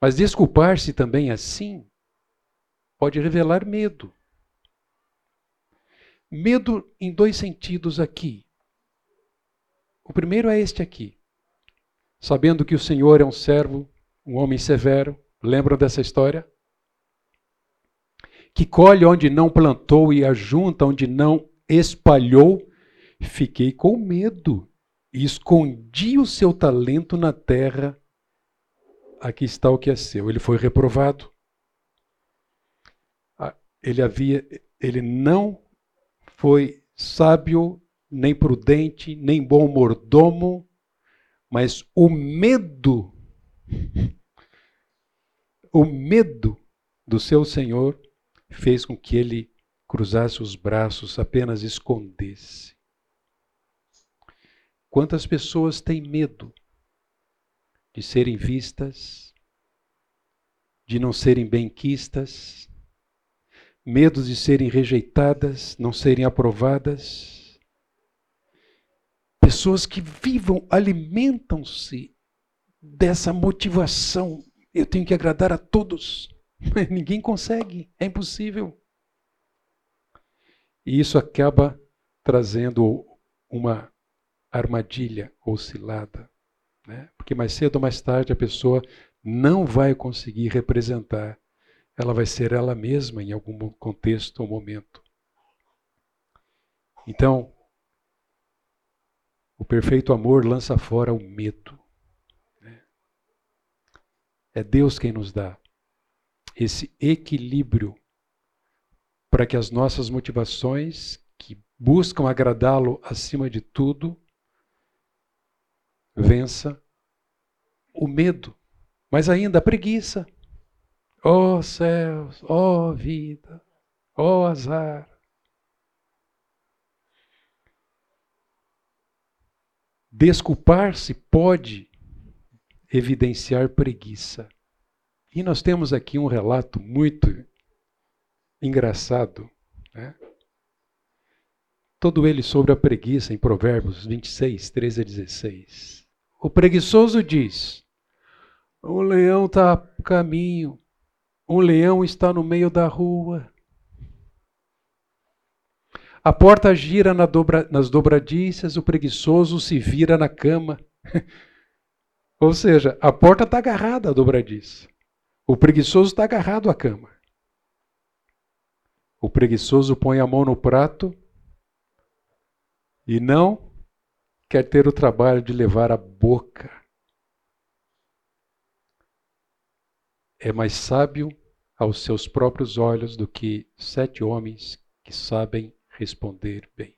Mas desculpar-se também assim pode revelar medo. Medo em dois sentidos aqui. O primeiro é este aqui. Sabendo que o Senhor é um servo, um homem severo. Lembram dessa história? Que colhe onde não plantou e ajunta onde não espalhou. Fiquei com medo e escondi o seu talento na terra. Aqui está o que é seu. Ele foi reprovado. Ah, ele havia, ele não foi sábio, nem prudente, nem bom mordomo, mas o medo, o medo do seu Senhor fez com que ele cruzasse os braços, apenas escondesse. Quantas pessoas têm medo de serem vistas, de não serem benquistas, medos de serem rejeitadas, não serem aprovadas. Pessoas que vivam, alimentam-se dessa motivação. Eu tenho que agradar a todos. Ninguém consegue, é impossível. E isso acaba trazendo uma armadilha ou cilada. Né? Porque mais cedo ou mais tarde a pessoa não vai conseguir representar ela vai ser ela mesma em algum contexto ou momento. Então, o perfeito amor lança fora o medo. Né? É Deus quem nos dá esse equilíbrio para que as nossas motivações, que buscam agradá-lo acima de tudo, vença o medo, mas ainda a preguiça. Oh céus, oh vida, oh azar. Desculpar-se pode evidenciar preguiça. E nós temos aqui um relato muito engraçado, né? todo ele sobre a preguiça, em Provérbios 26, 13 a 16. O preguiçoso diz: O leão está a caminho, um leão está no meio da rua. A porta gira na dobra, nas dobradiças, o preguiçoso se vira na cama. Ou seja, a porta está agarrada à dobradiça. O preguiçoso está agarrado à cama. O preguiçoso põe a mão no prato e não quer ter o trabalho de levar a boca. É mais sábio aos seus próprios olhos do que sete homens que sabem responder bem.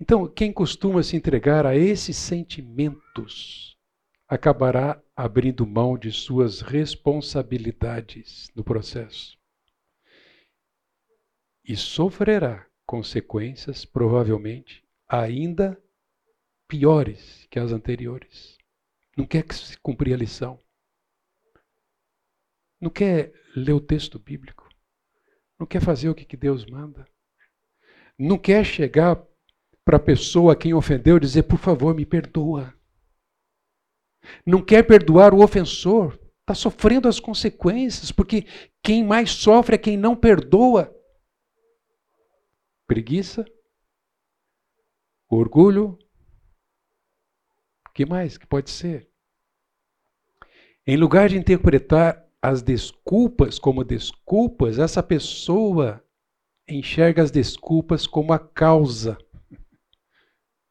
Então, quem costuma se entregar a esses sentimentos acabará abrindo mão de suas responsabilidades no processo e sofrerá consequências, provavelmente, ainda piores que as anteriores. Não quer se cumprir a lição. Não quer ler o texto bíblico. Não quer fazer o que Deus manda. Não quer chegar para a pessoa a quem ofendeu e dizer, por favor, me perdoa. Não quer perdoar o ofensor. Está sofrendo as consequências, porque quem mais sofre é quem não perdoa. Preguiça, orgulho, o que mais que pode ser? Em lugar de interpretar as desculpas como desculpas, essa pessoa enxerga as desculpas como a causa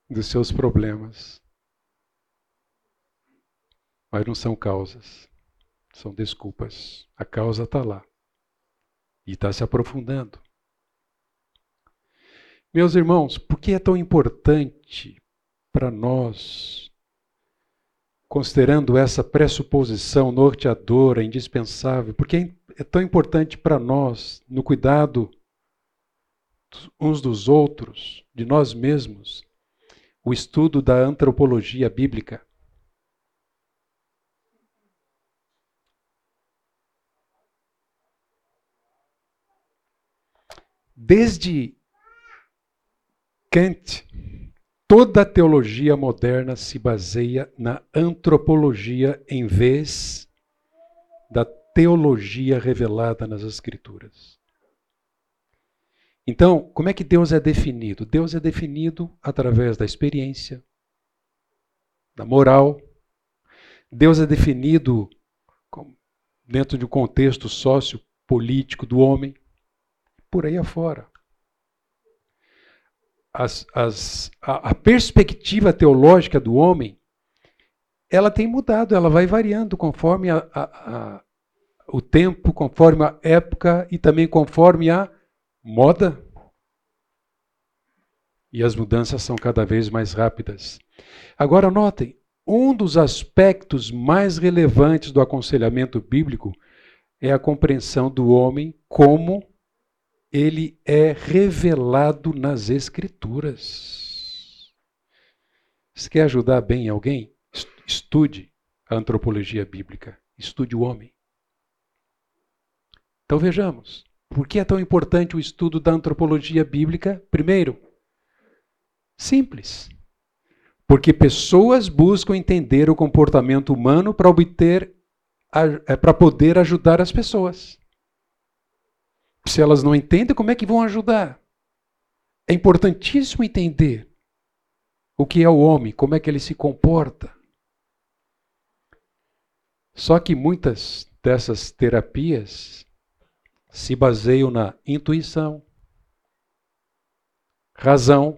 dos seus problemas. Mas não são causas, são desculpas. A causa está lá e está se aprofundando. Meus irmãos, por que é tão importante para nós, considerando essa pressuposição norteadora, indispensável, por que é tão importante para nós, no cuidado uns dos outros, de nós mesmos, o estudo da antropologia bíblica? Desde Kant, toda a teologia moderna se baseia na antropologia em vez da teologia revelada nas Escrituras. Então, como é que Deus é definido? Deus é definido através da experiência, da moral. Deus é definido dentro de um contexto sociopolítico do homem, por aí afora as, as, a, a perspectiva teológica do homem, ela tem mudado, ela vai variando conforme a, a, o tempo, conforme a época e também conforme a moda. E as mudanças são cada vez mais rápidas. Agora, notem, um dos aspectos mais relevantes do aconselhamento bíblico é a compreensão do homem como ele é revelado nas Escrituras. Se quer ajudar bem alguém, estude a antropologia bíblica, estude o homem. Então vejamos, por que é tão importante o estudo da antropologia bíblica? Primeiro, simples. Porque pessoas buscam entender o comportamento humano para obter é, para poder ajudar as pessoas. Se elas não entendem, como é que vão ajudar? É importantíssimo entender o que é o homem, como é que ele se comporta. Só que muitas dessas terapias se baseiam na intuição, razão,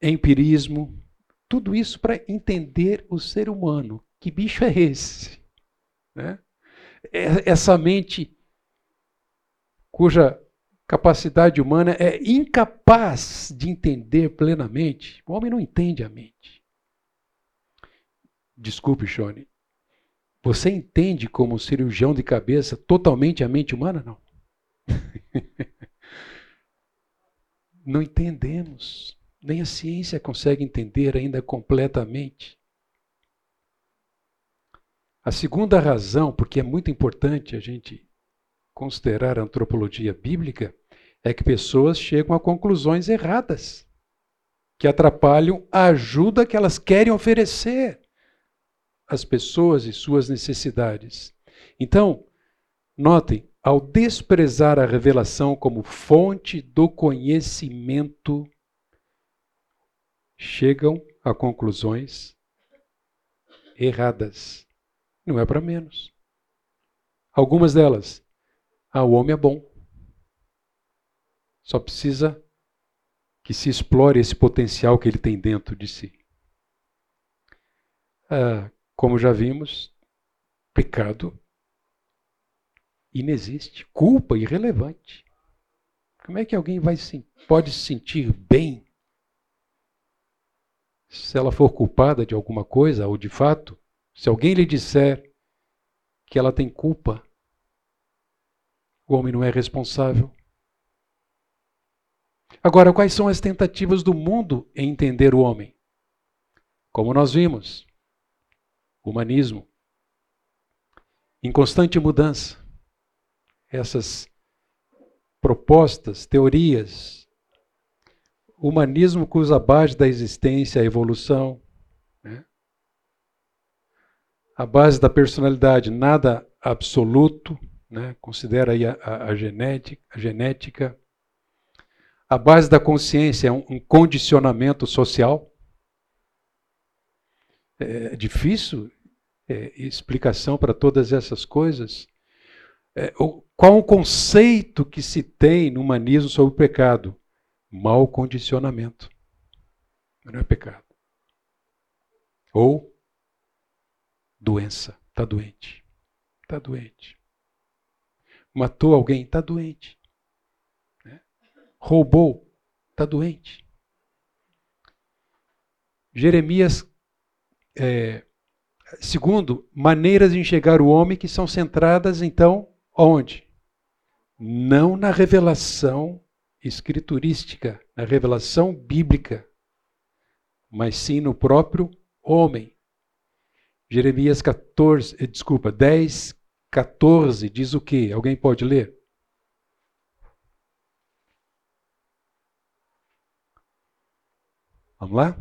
empirismo, tudo isso para entender o ser humano. Que bicho é esse? Né? É, essa mente cuja capacidade humana é incapaz de entender plenamente. O homem não entende a mente. Desculpe, Shone. Você entende como cirurgião de cabeça totalmente a mente humana? Não. não entendemos. Nem a ciência consegue entender ainda completamente. A segunda razão, porque é muito importante a gente considerar a antropologia bíblica, é que pessoas chegam a conclusões erradas, que atrapalham a ajuda que elas querem oferecer às pessoas e suas necessidades. Então, notem, ao desprezar a revelação como fonte do conhecimento, chegam a conclusões erradas. Não é para menos. Algumas delas, ah, o homem é bom. Só precisa que se explore esse potencial que ele tem dentro de si. Ah, como já vimos, pecado inexiste, culpa irrelevante. Como é que alguém vai pode se sentir bem se ela for culpada de alguma coisa ou de fato? Se alguém lhe disser que ela tem culpa, o homem não é responsável. Agora, quais são as tentativas do mundo em entender o homem? Como nós vimos, humanismo, em constante mudança. Essas propostas, teorias, humanismo que usa a base da existência, a evolução, a base da personalidade, nada absoluto, né? considera aí a, a, a, genética, a genética. A base da consciência é um, um condicionamento social. É difícil é, explicação para todas essas coisas. É, o, qual o conceito que se tem no humanismo sobre o pecado? Mal condicionamento. Não é pecado. Ou Doença, está doente. Está doente. Matou alguém, está doente. Né? Roubou, está doente. Jeremias, é, segundo, maneiras de enxergar o homem que são centradas, então, onde? Não na revelação escriturística, na revelação bíblica, mas sim no próprio homem. Jeremias 14, eh, desculpa, 10, 14 diz o quê? Alguém pode ler? Vamos lá?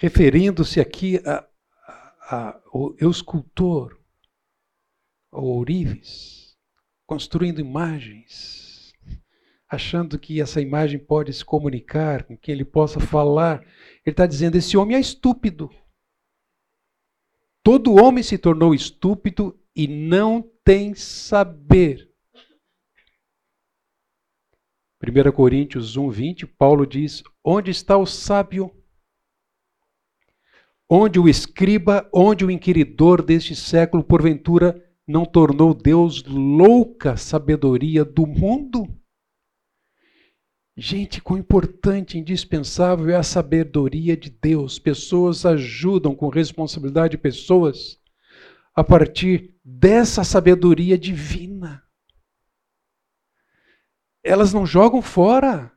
referindo-se aqui a, a, ao escultor, ao ourives, construindo imagens, achando que essa imagem pode se comunicar, com que ele possa falar. Ele está dizendo: esse homem é estúpido. Todo homem se tornou estúpido e não tem saber. 1 Coríntios 1, 20, Paulo diz: Onde está o sábio? Onde o escriba, onde o inquiridor deste século, porventura, não tornou Deus louca sabedoria do mundo? Gente, quão importante, indispensável é a sabedoria de Deus. Pessoas ajudam com responsabilidade pessoas a partir dessa sabedoria divina. Elas não jogam fora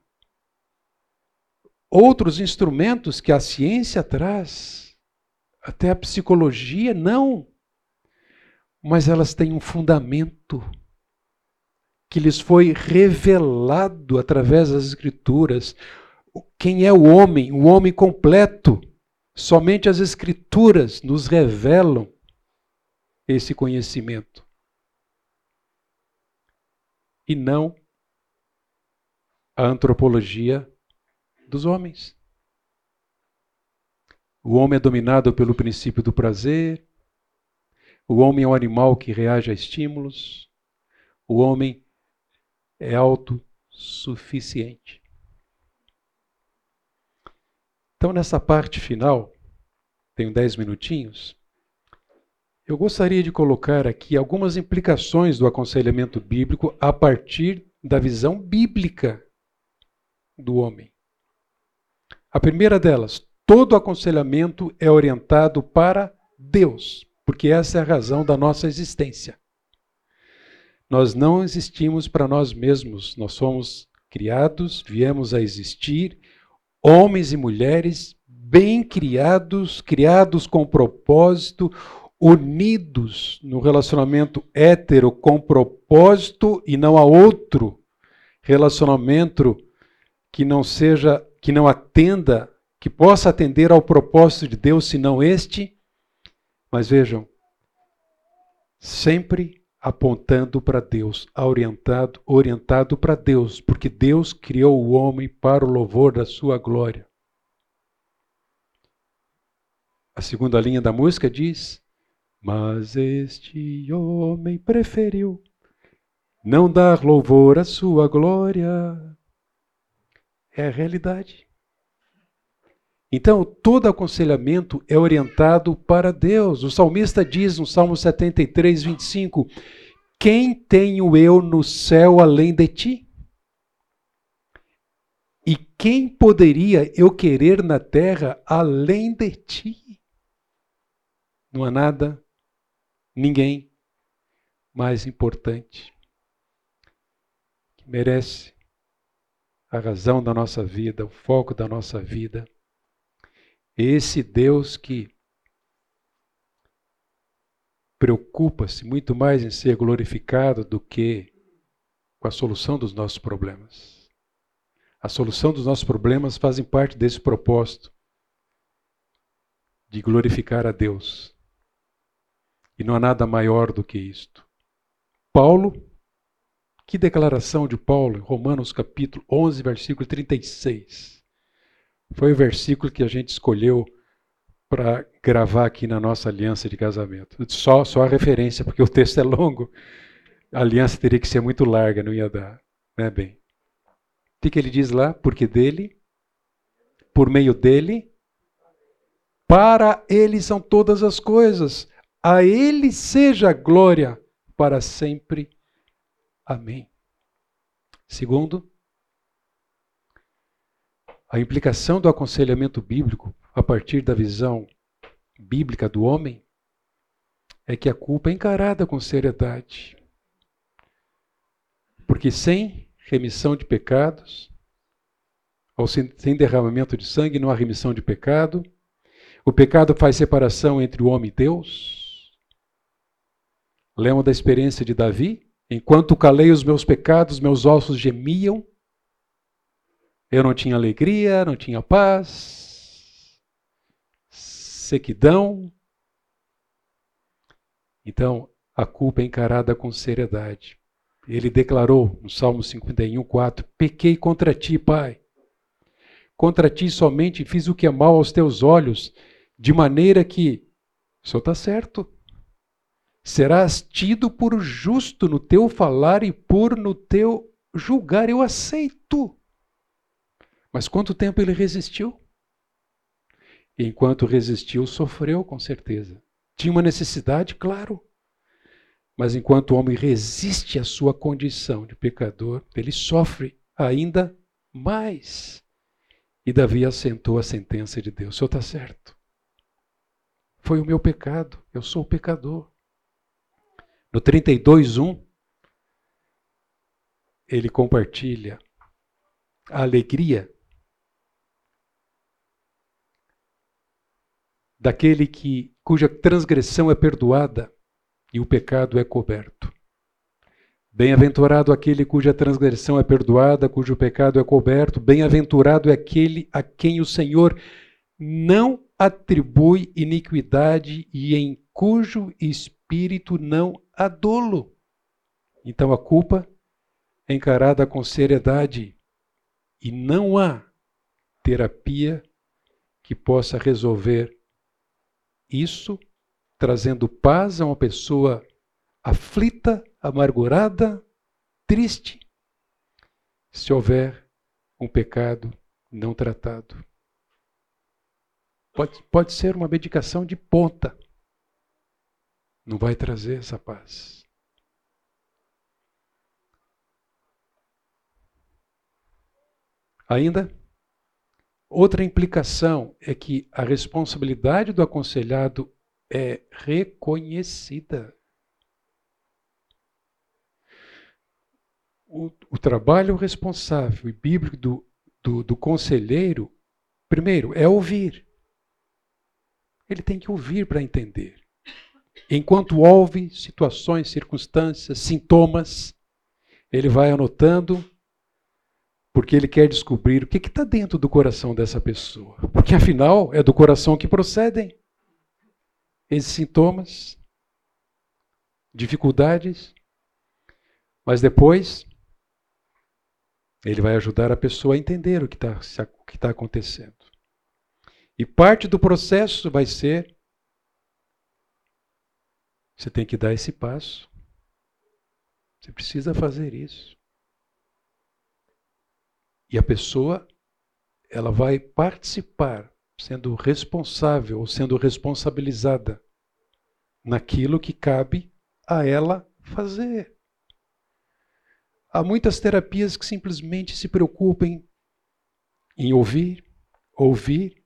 outros instrumentos que a ciência traz até a psicologia, não. Mas elas têm um fundamento que lhes foi revelado através das Escrituras. Quem é o homem? O homem completo. Somente as Escrituras nos revelam esse conhecimento. E não a antropologia dos homens. O homem é dominado pelo princípio do prazer. O homem é um animal que reage a estímulos. O homem é autossuficiente. Então, nessa parte final, tenho dez minutinhos, eu gostaria de colocar aqui algumas implicações do aconselhamento bíblico a partir da visão bíblica do homem. A primeira delas, todo aconselhamento é orientado para Deus, porque essa é a razão da nossa existência. Nós não existimos para nós mesmos, nós somos criados, viemos a existir, homens e mulheres bem criados, criados com propósito, unidos no relacionamento hétero com propósito e não há outro relacionamento que não seja, que não atenda, que possa atender ao propósito de Deus, senão este. Mas vejam, sempre apontando para Deus, orientado, orientado para Deus, porque Deus criou o homem para o louvor da sua glória. A segunda linha da música diz: Mas este homem preferiu não dar louvor à sua glória. É a realidade. Então, todo aconselhamento é orientado para Deus. O salmista diz no Salmo 73, 25: Quem tenho eu no céu além de ti? E quem poderia eu querer na terra além de ti? Não há nada, ninguém mais importante que merece a razão da nossa vida, o foco da nossa vida esse Deus que preocupa-se muito mais em ser glorificado do que com a solução dos nossos problemas. A solução dos nossos problemas fazem parte desse propósito de glorificar a Deus. E não há nada maior do que isto. Paulo, que declaração de Paulo em Romanos capítulo 11, versículo 36. Foi o versículo que a gente escolheu para gravar aqui na nossa aliança de casamento. Só, só a referência, porque o texto é longo. A aliança teria que ser muito larga, não ia dar. Né, bem? O que, que ele diz lá? Porque dele, por meio dele, para ele são todas as coisas. A ele seja glória para sempre. Amém. Segundo, a implicação do aconselhamento bíblico, a partir da visão bíblica do homem, é que a culpa é encarada com seriedade. Porque sem remissão de pecados, ou sem, derramamento de sangue, não há remissão de pecado. O pecado faz separação entre o homem e Deus. Lembra da experiência de Davi? Enquanto calei os meus pecados, meus ossos gemiam. Eu não tinha alegria, não tinha paz, sequidão. Então, a culpa é encarada com seriedade. Ele declarou no Salmo 51, 4: Pequei contra ti, Pai. Contra ti somente fiz o que é mal aos teus olhos, de maneira que. Senhor está certo. Serás tido por justo no teu falar e por no teu julgar. Eu aceito. Mas quanto tempo ele resistiu? Enquanto resistiu, sofreu com certeza. Tinha uma necessidade, claro. Mas enquanto o homem resiste à sua condição de pecador, ele sofre ainda mais. E Davi assentou a sentença de Deus. O senhor está certo. Foi o meu pecado. Eu sou o pecador. No 32.1, ele compartilha a alegria daquele que cuja transgressão é perdoada e o pecado é coberto. Bem-aventurado aquele cuja transgressão é perdoada, cujo pecado é coberto. Bem-aventurado é aquele a quem o Senhor não atribui iniquidade e em cujo espírito não há dolo. Então a culpa é encarada com seriedade e não há terapia que possa resolver isso trazendo paz a uma pessoa aflita, amargurada, triste, se houver um pecado não tratado. Pode, pode ser uma medicação de ponta, não vai trazer essa paz. Ainda, Outra implicação é que a responsabilidade do aconselhado é reconhecida. O, o trabalho responsável e bíblico do, do, do conselheiro, primeiro, é ouvir. Ele tem que ouvir para entender. Enquanto ouve situações, circunstâncias, sintomas, ele vai anotando, porque ele quer descobrir o que está dentro do coração dessa pessoa. Porque afinal é do coração que procedem esses sintomas, dificuldades, mas depois ele vai ajudar a pessoa a entender o que está tá acontecendo. E parte do processo vai ser: você tem que dar esse passo. Você precisa fazer isso. E a pessoa, ela vai participar, sendo responsável ou sendo responsabilizada naquilo que cabe a ela fazer. Há muitas terapias que simplesmente se preocupem em ouvir, ouvir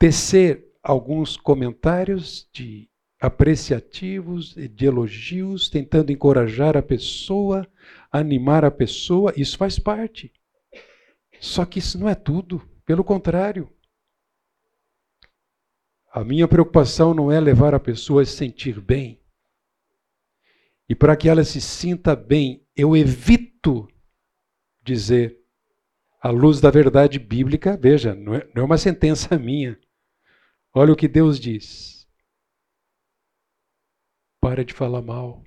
tecer alguns comentários de apreciativos, de elogios, tentando encorajar a pessoa, animar a pessoa, isso faz parte. Só que isso não é tudo, pelo contrário. A minha preocupação não é levar a pessoa a se sentir bem. E para que ela se sinta bem, eu evito dizer, à luz da verdade bíblica, veja, não é, não é uma sentença minha. Olha o que Deus diz. Para de falar mal.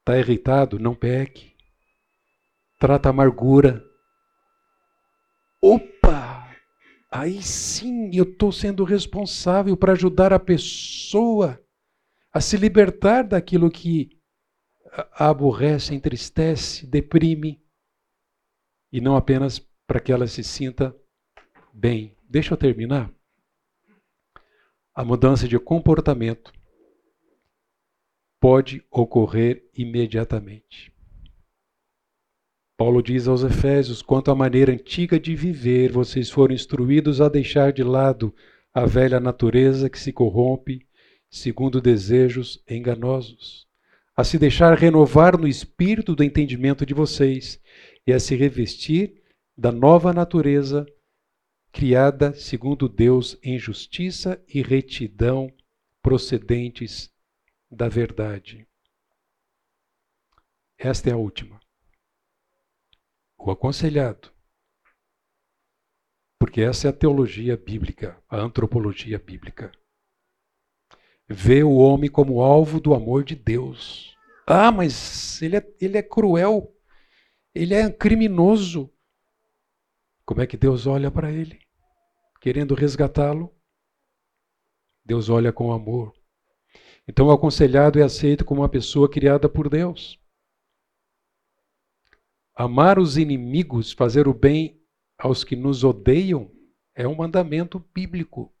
Está irritado? Não peque. Trata a amargura. Opa! Aí sim eu estou sendo responsável para ajudar a pessoa a se libertar daquilo que a aborrece, entristece, deprime. E não apenas para que ela se sinta bem. Deixa eu terminar. A mudança de comportamento pode ocorrer imediatamente. Paulo diz aos Efésios: quanto à maneira antiga de viver, vocês foram instruídos a deixar de lado a velha natureza que se corrompe segundo desejos enganosos, a se deixar renovar no espírito do entendimento de vocês e a se revestir da nova natureza criada segundo Deus em justiça e retidão procedentes da verdade. Esta é a última. O aconselhado. Porque essa é a teologia bíblica, a antropologia bíblica. Vê o homem como alvo do amor de Deus. Ah, mas ele é, ele é cruel, ele é criminoso. Como é que Deus olha para ele? Querendo resgatá-lo? Deus olha com amor. Então o aconselhado é aceito como uma pessoa criada por Deus. Amar os inimigos, fazer o bem aos que nos odeiam, é um mandamento bíblico.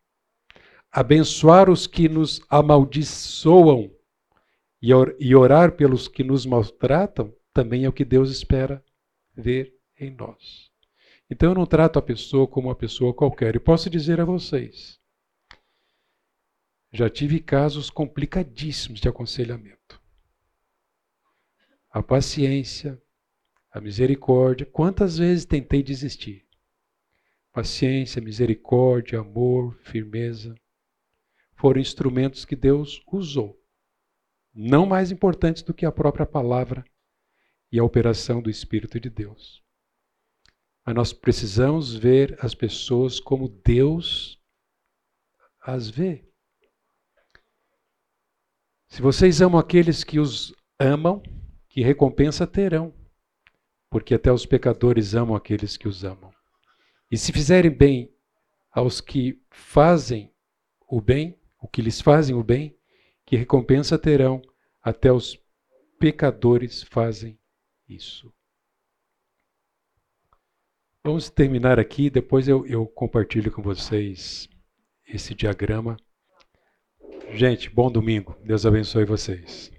Abençoar os que nos amaldiçoam e orar pelos que nos maltratam também é o que Deus espera ver em nós. Então eu não trato a pessoa como uma pessoa qualquer. E posso dizer a vocês, já tive casos complicadíssimos de aconselhamento. A paciência, a misericórdia, quantas vezes tentei desistir? Paciência, misericórdia, amor, firmeza foram instrumentos que Deus usou, não mais importantes do que a própria palavra e a operação do Espírito de Deus. Mas nós precisamos ver as pessoas como Deus as vê. Se vocês amam aqueles que os amam, que recompensa terão, porque até os pecadores amam aqueles que os amam. E se fizerem bem aos que fazem o bem, o que lhes fazem o bem, que recompensa terão, até os pecadores fazem isso. Vamos terminar aqui, depois eu, eu compartilho com vocês esse diagrama. Gente, bom domingo. Deus abençoe vocês.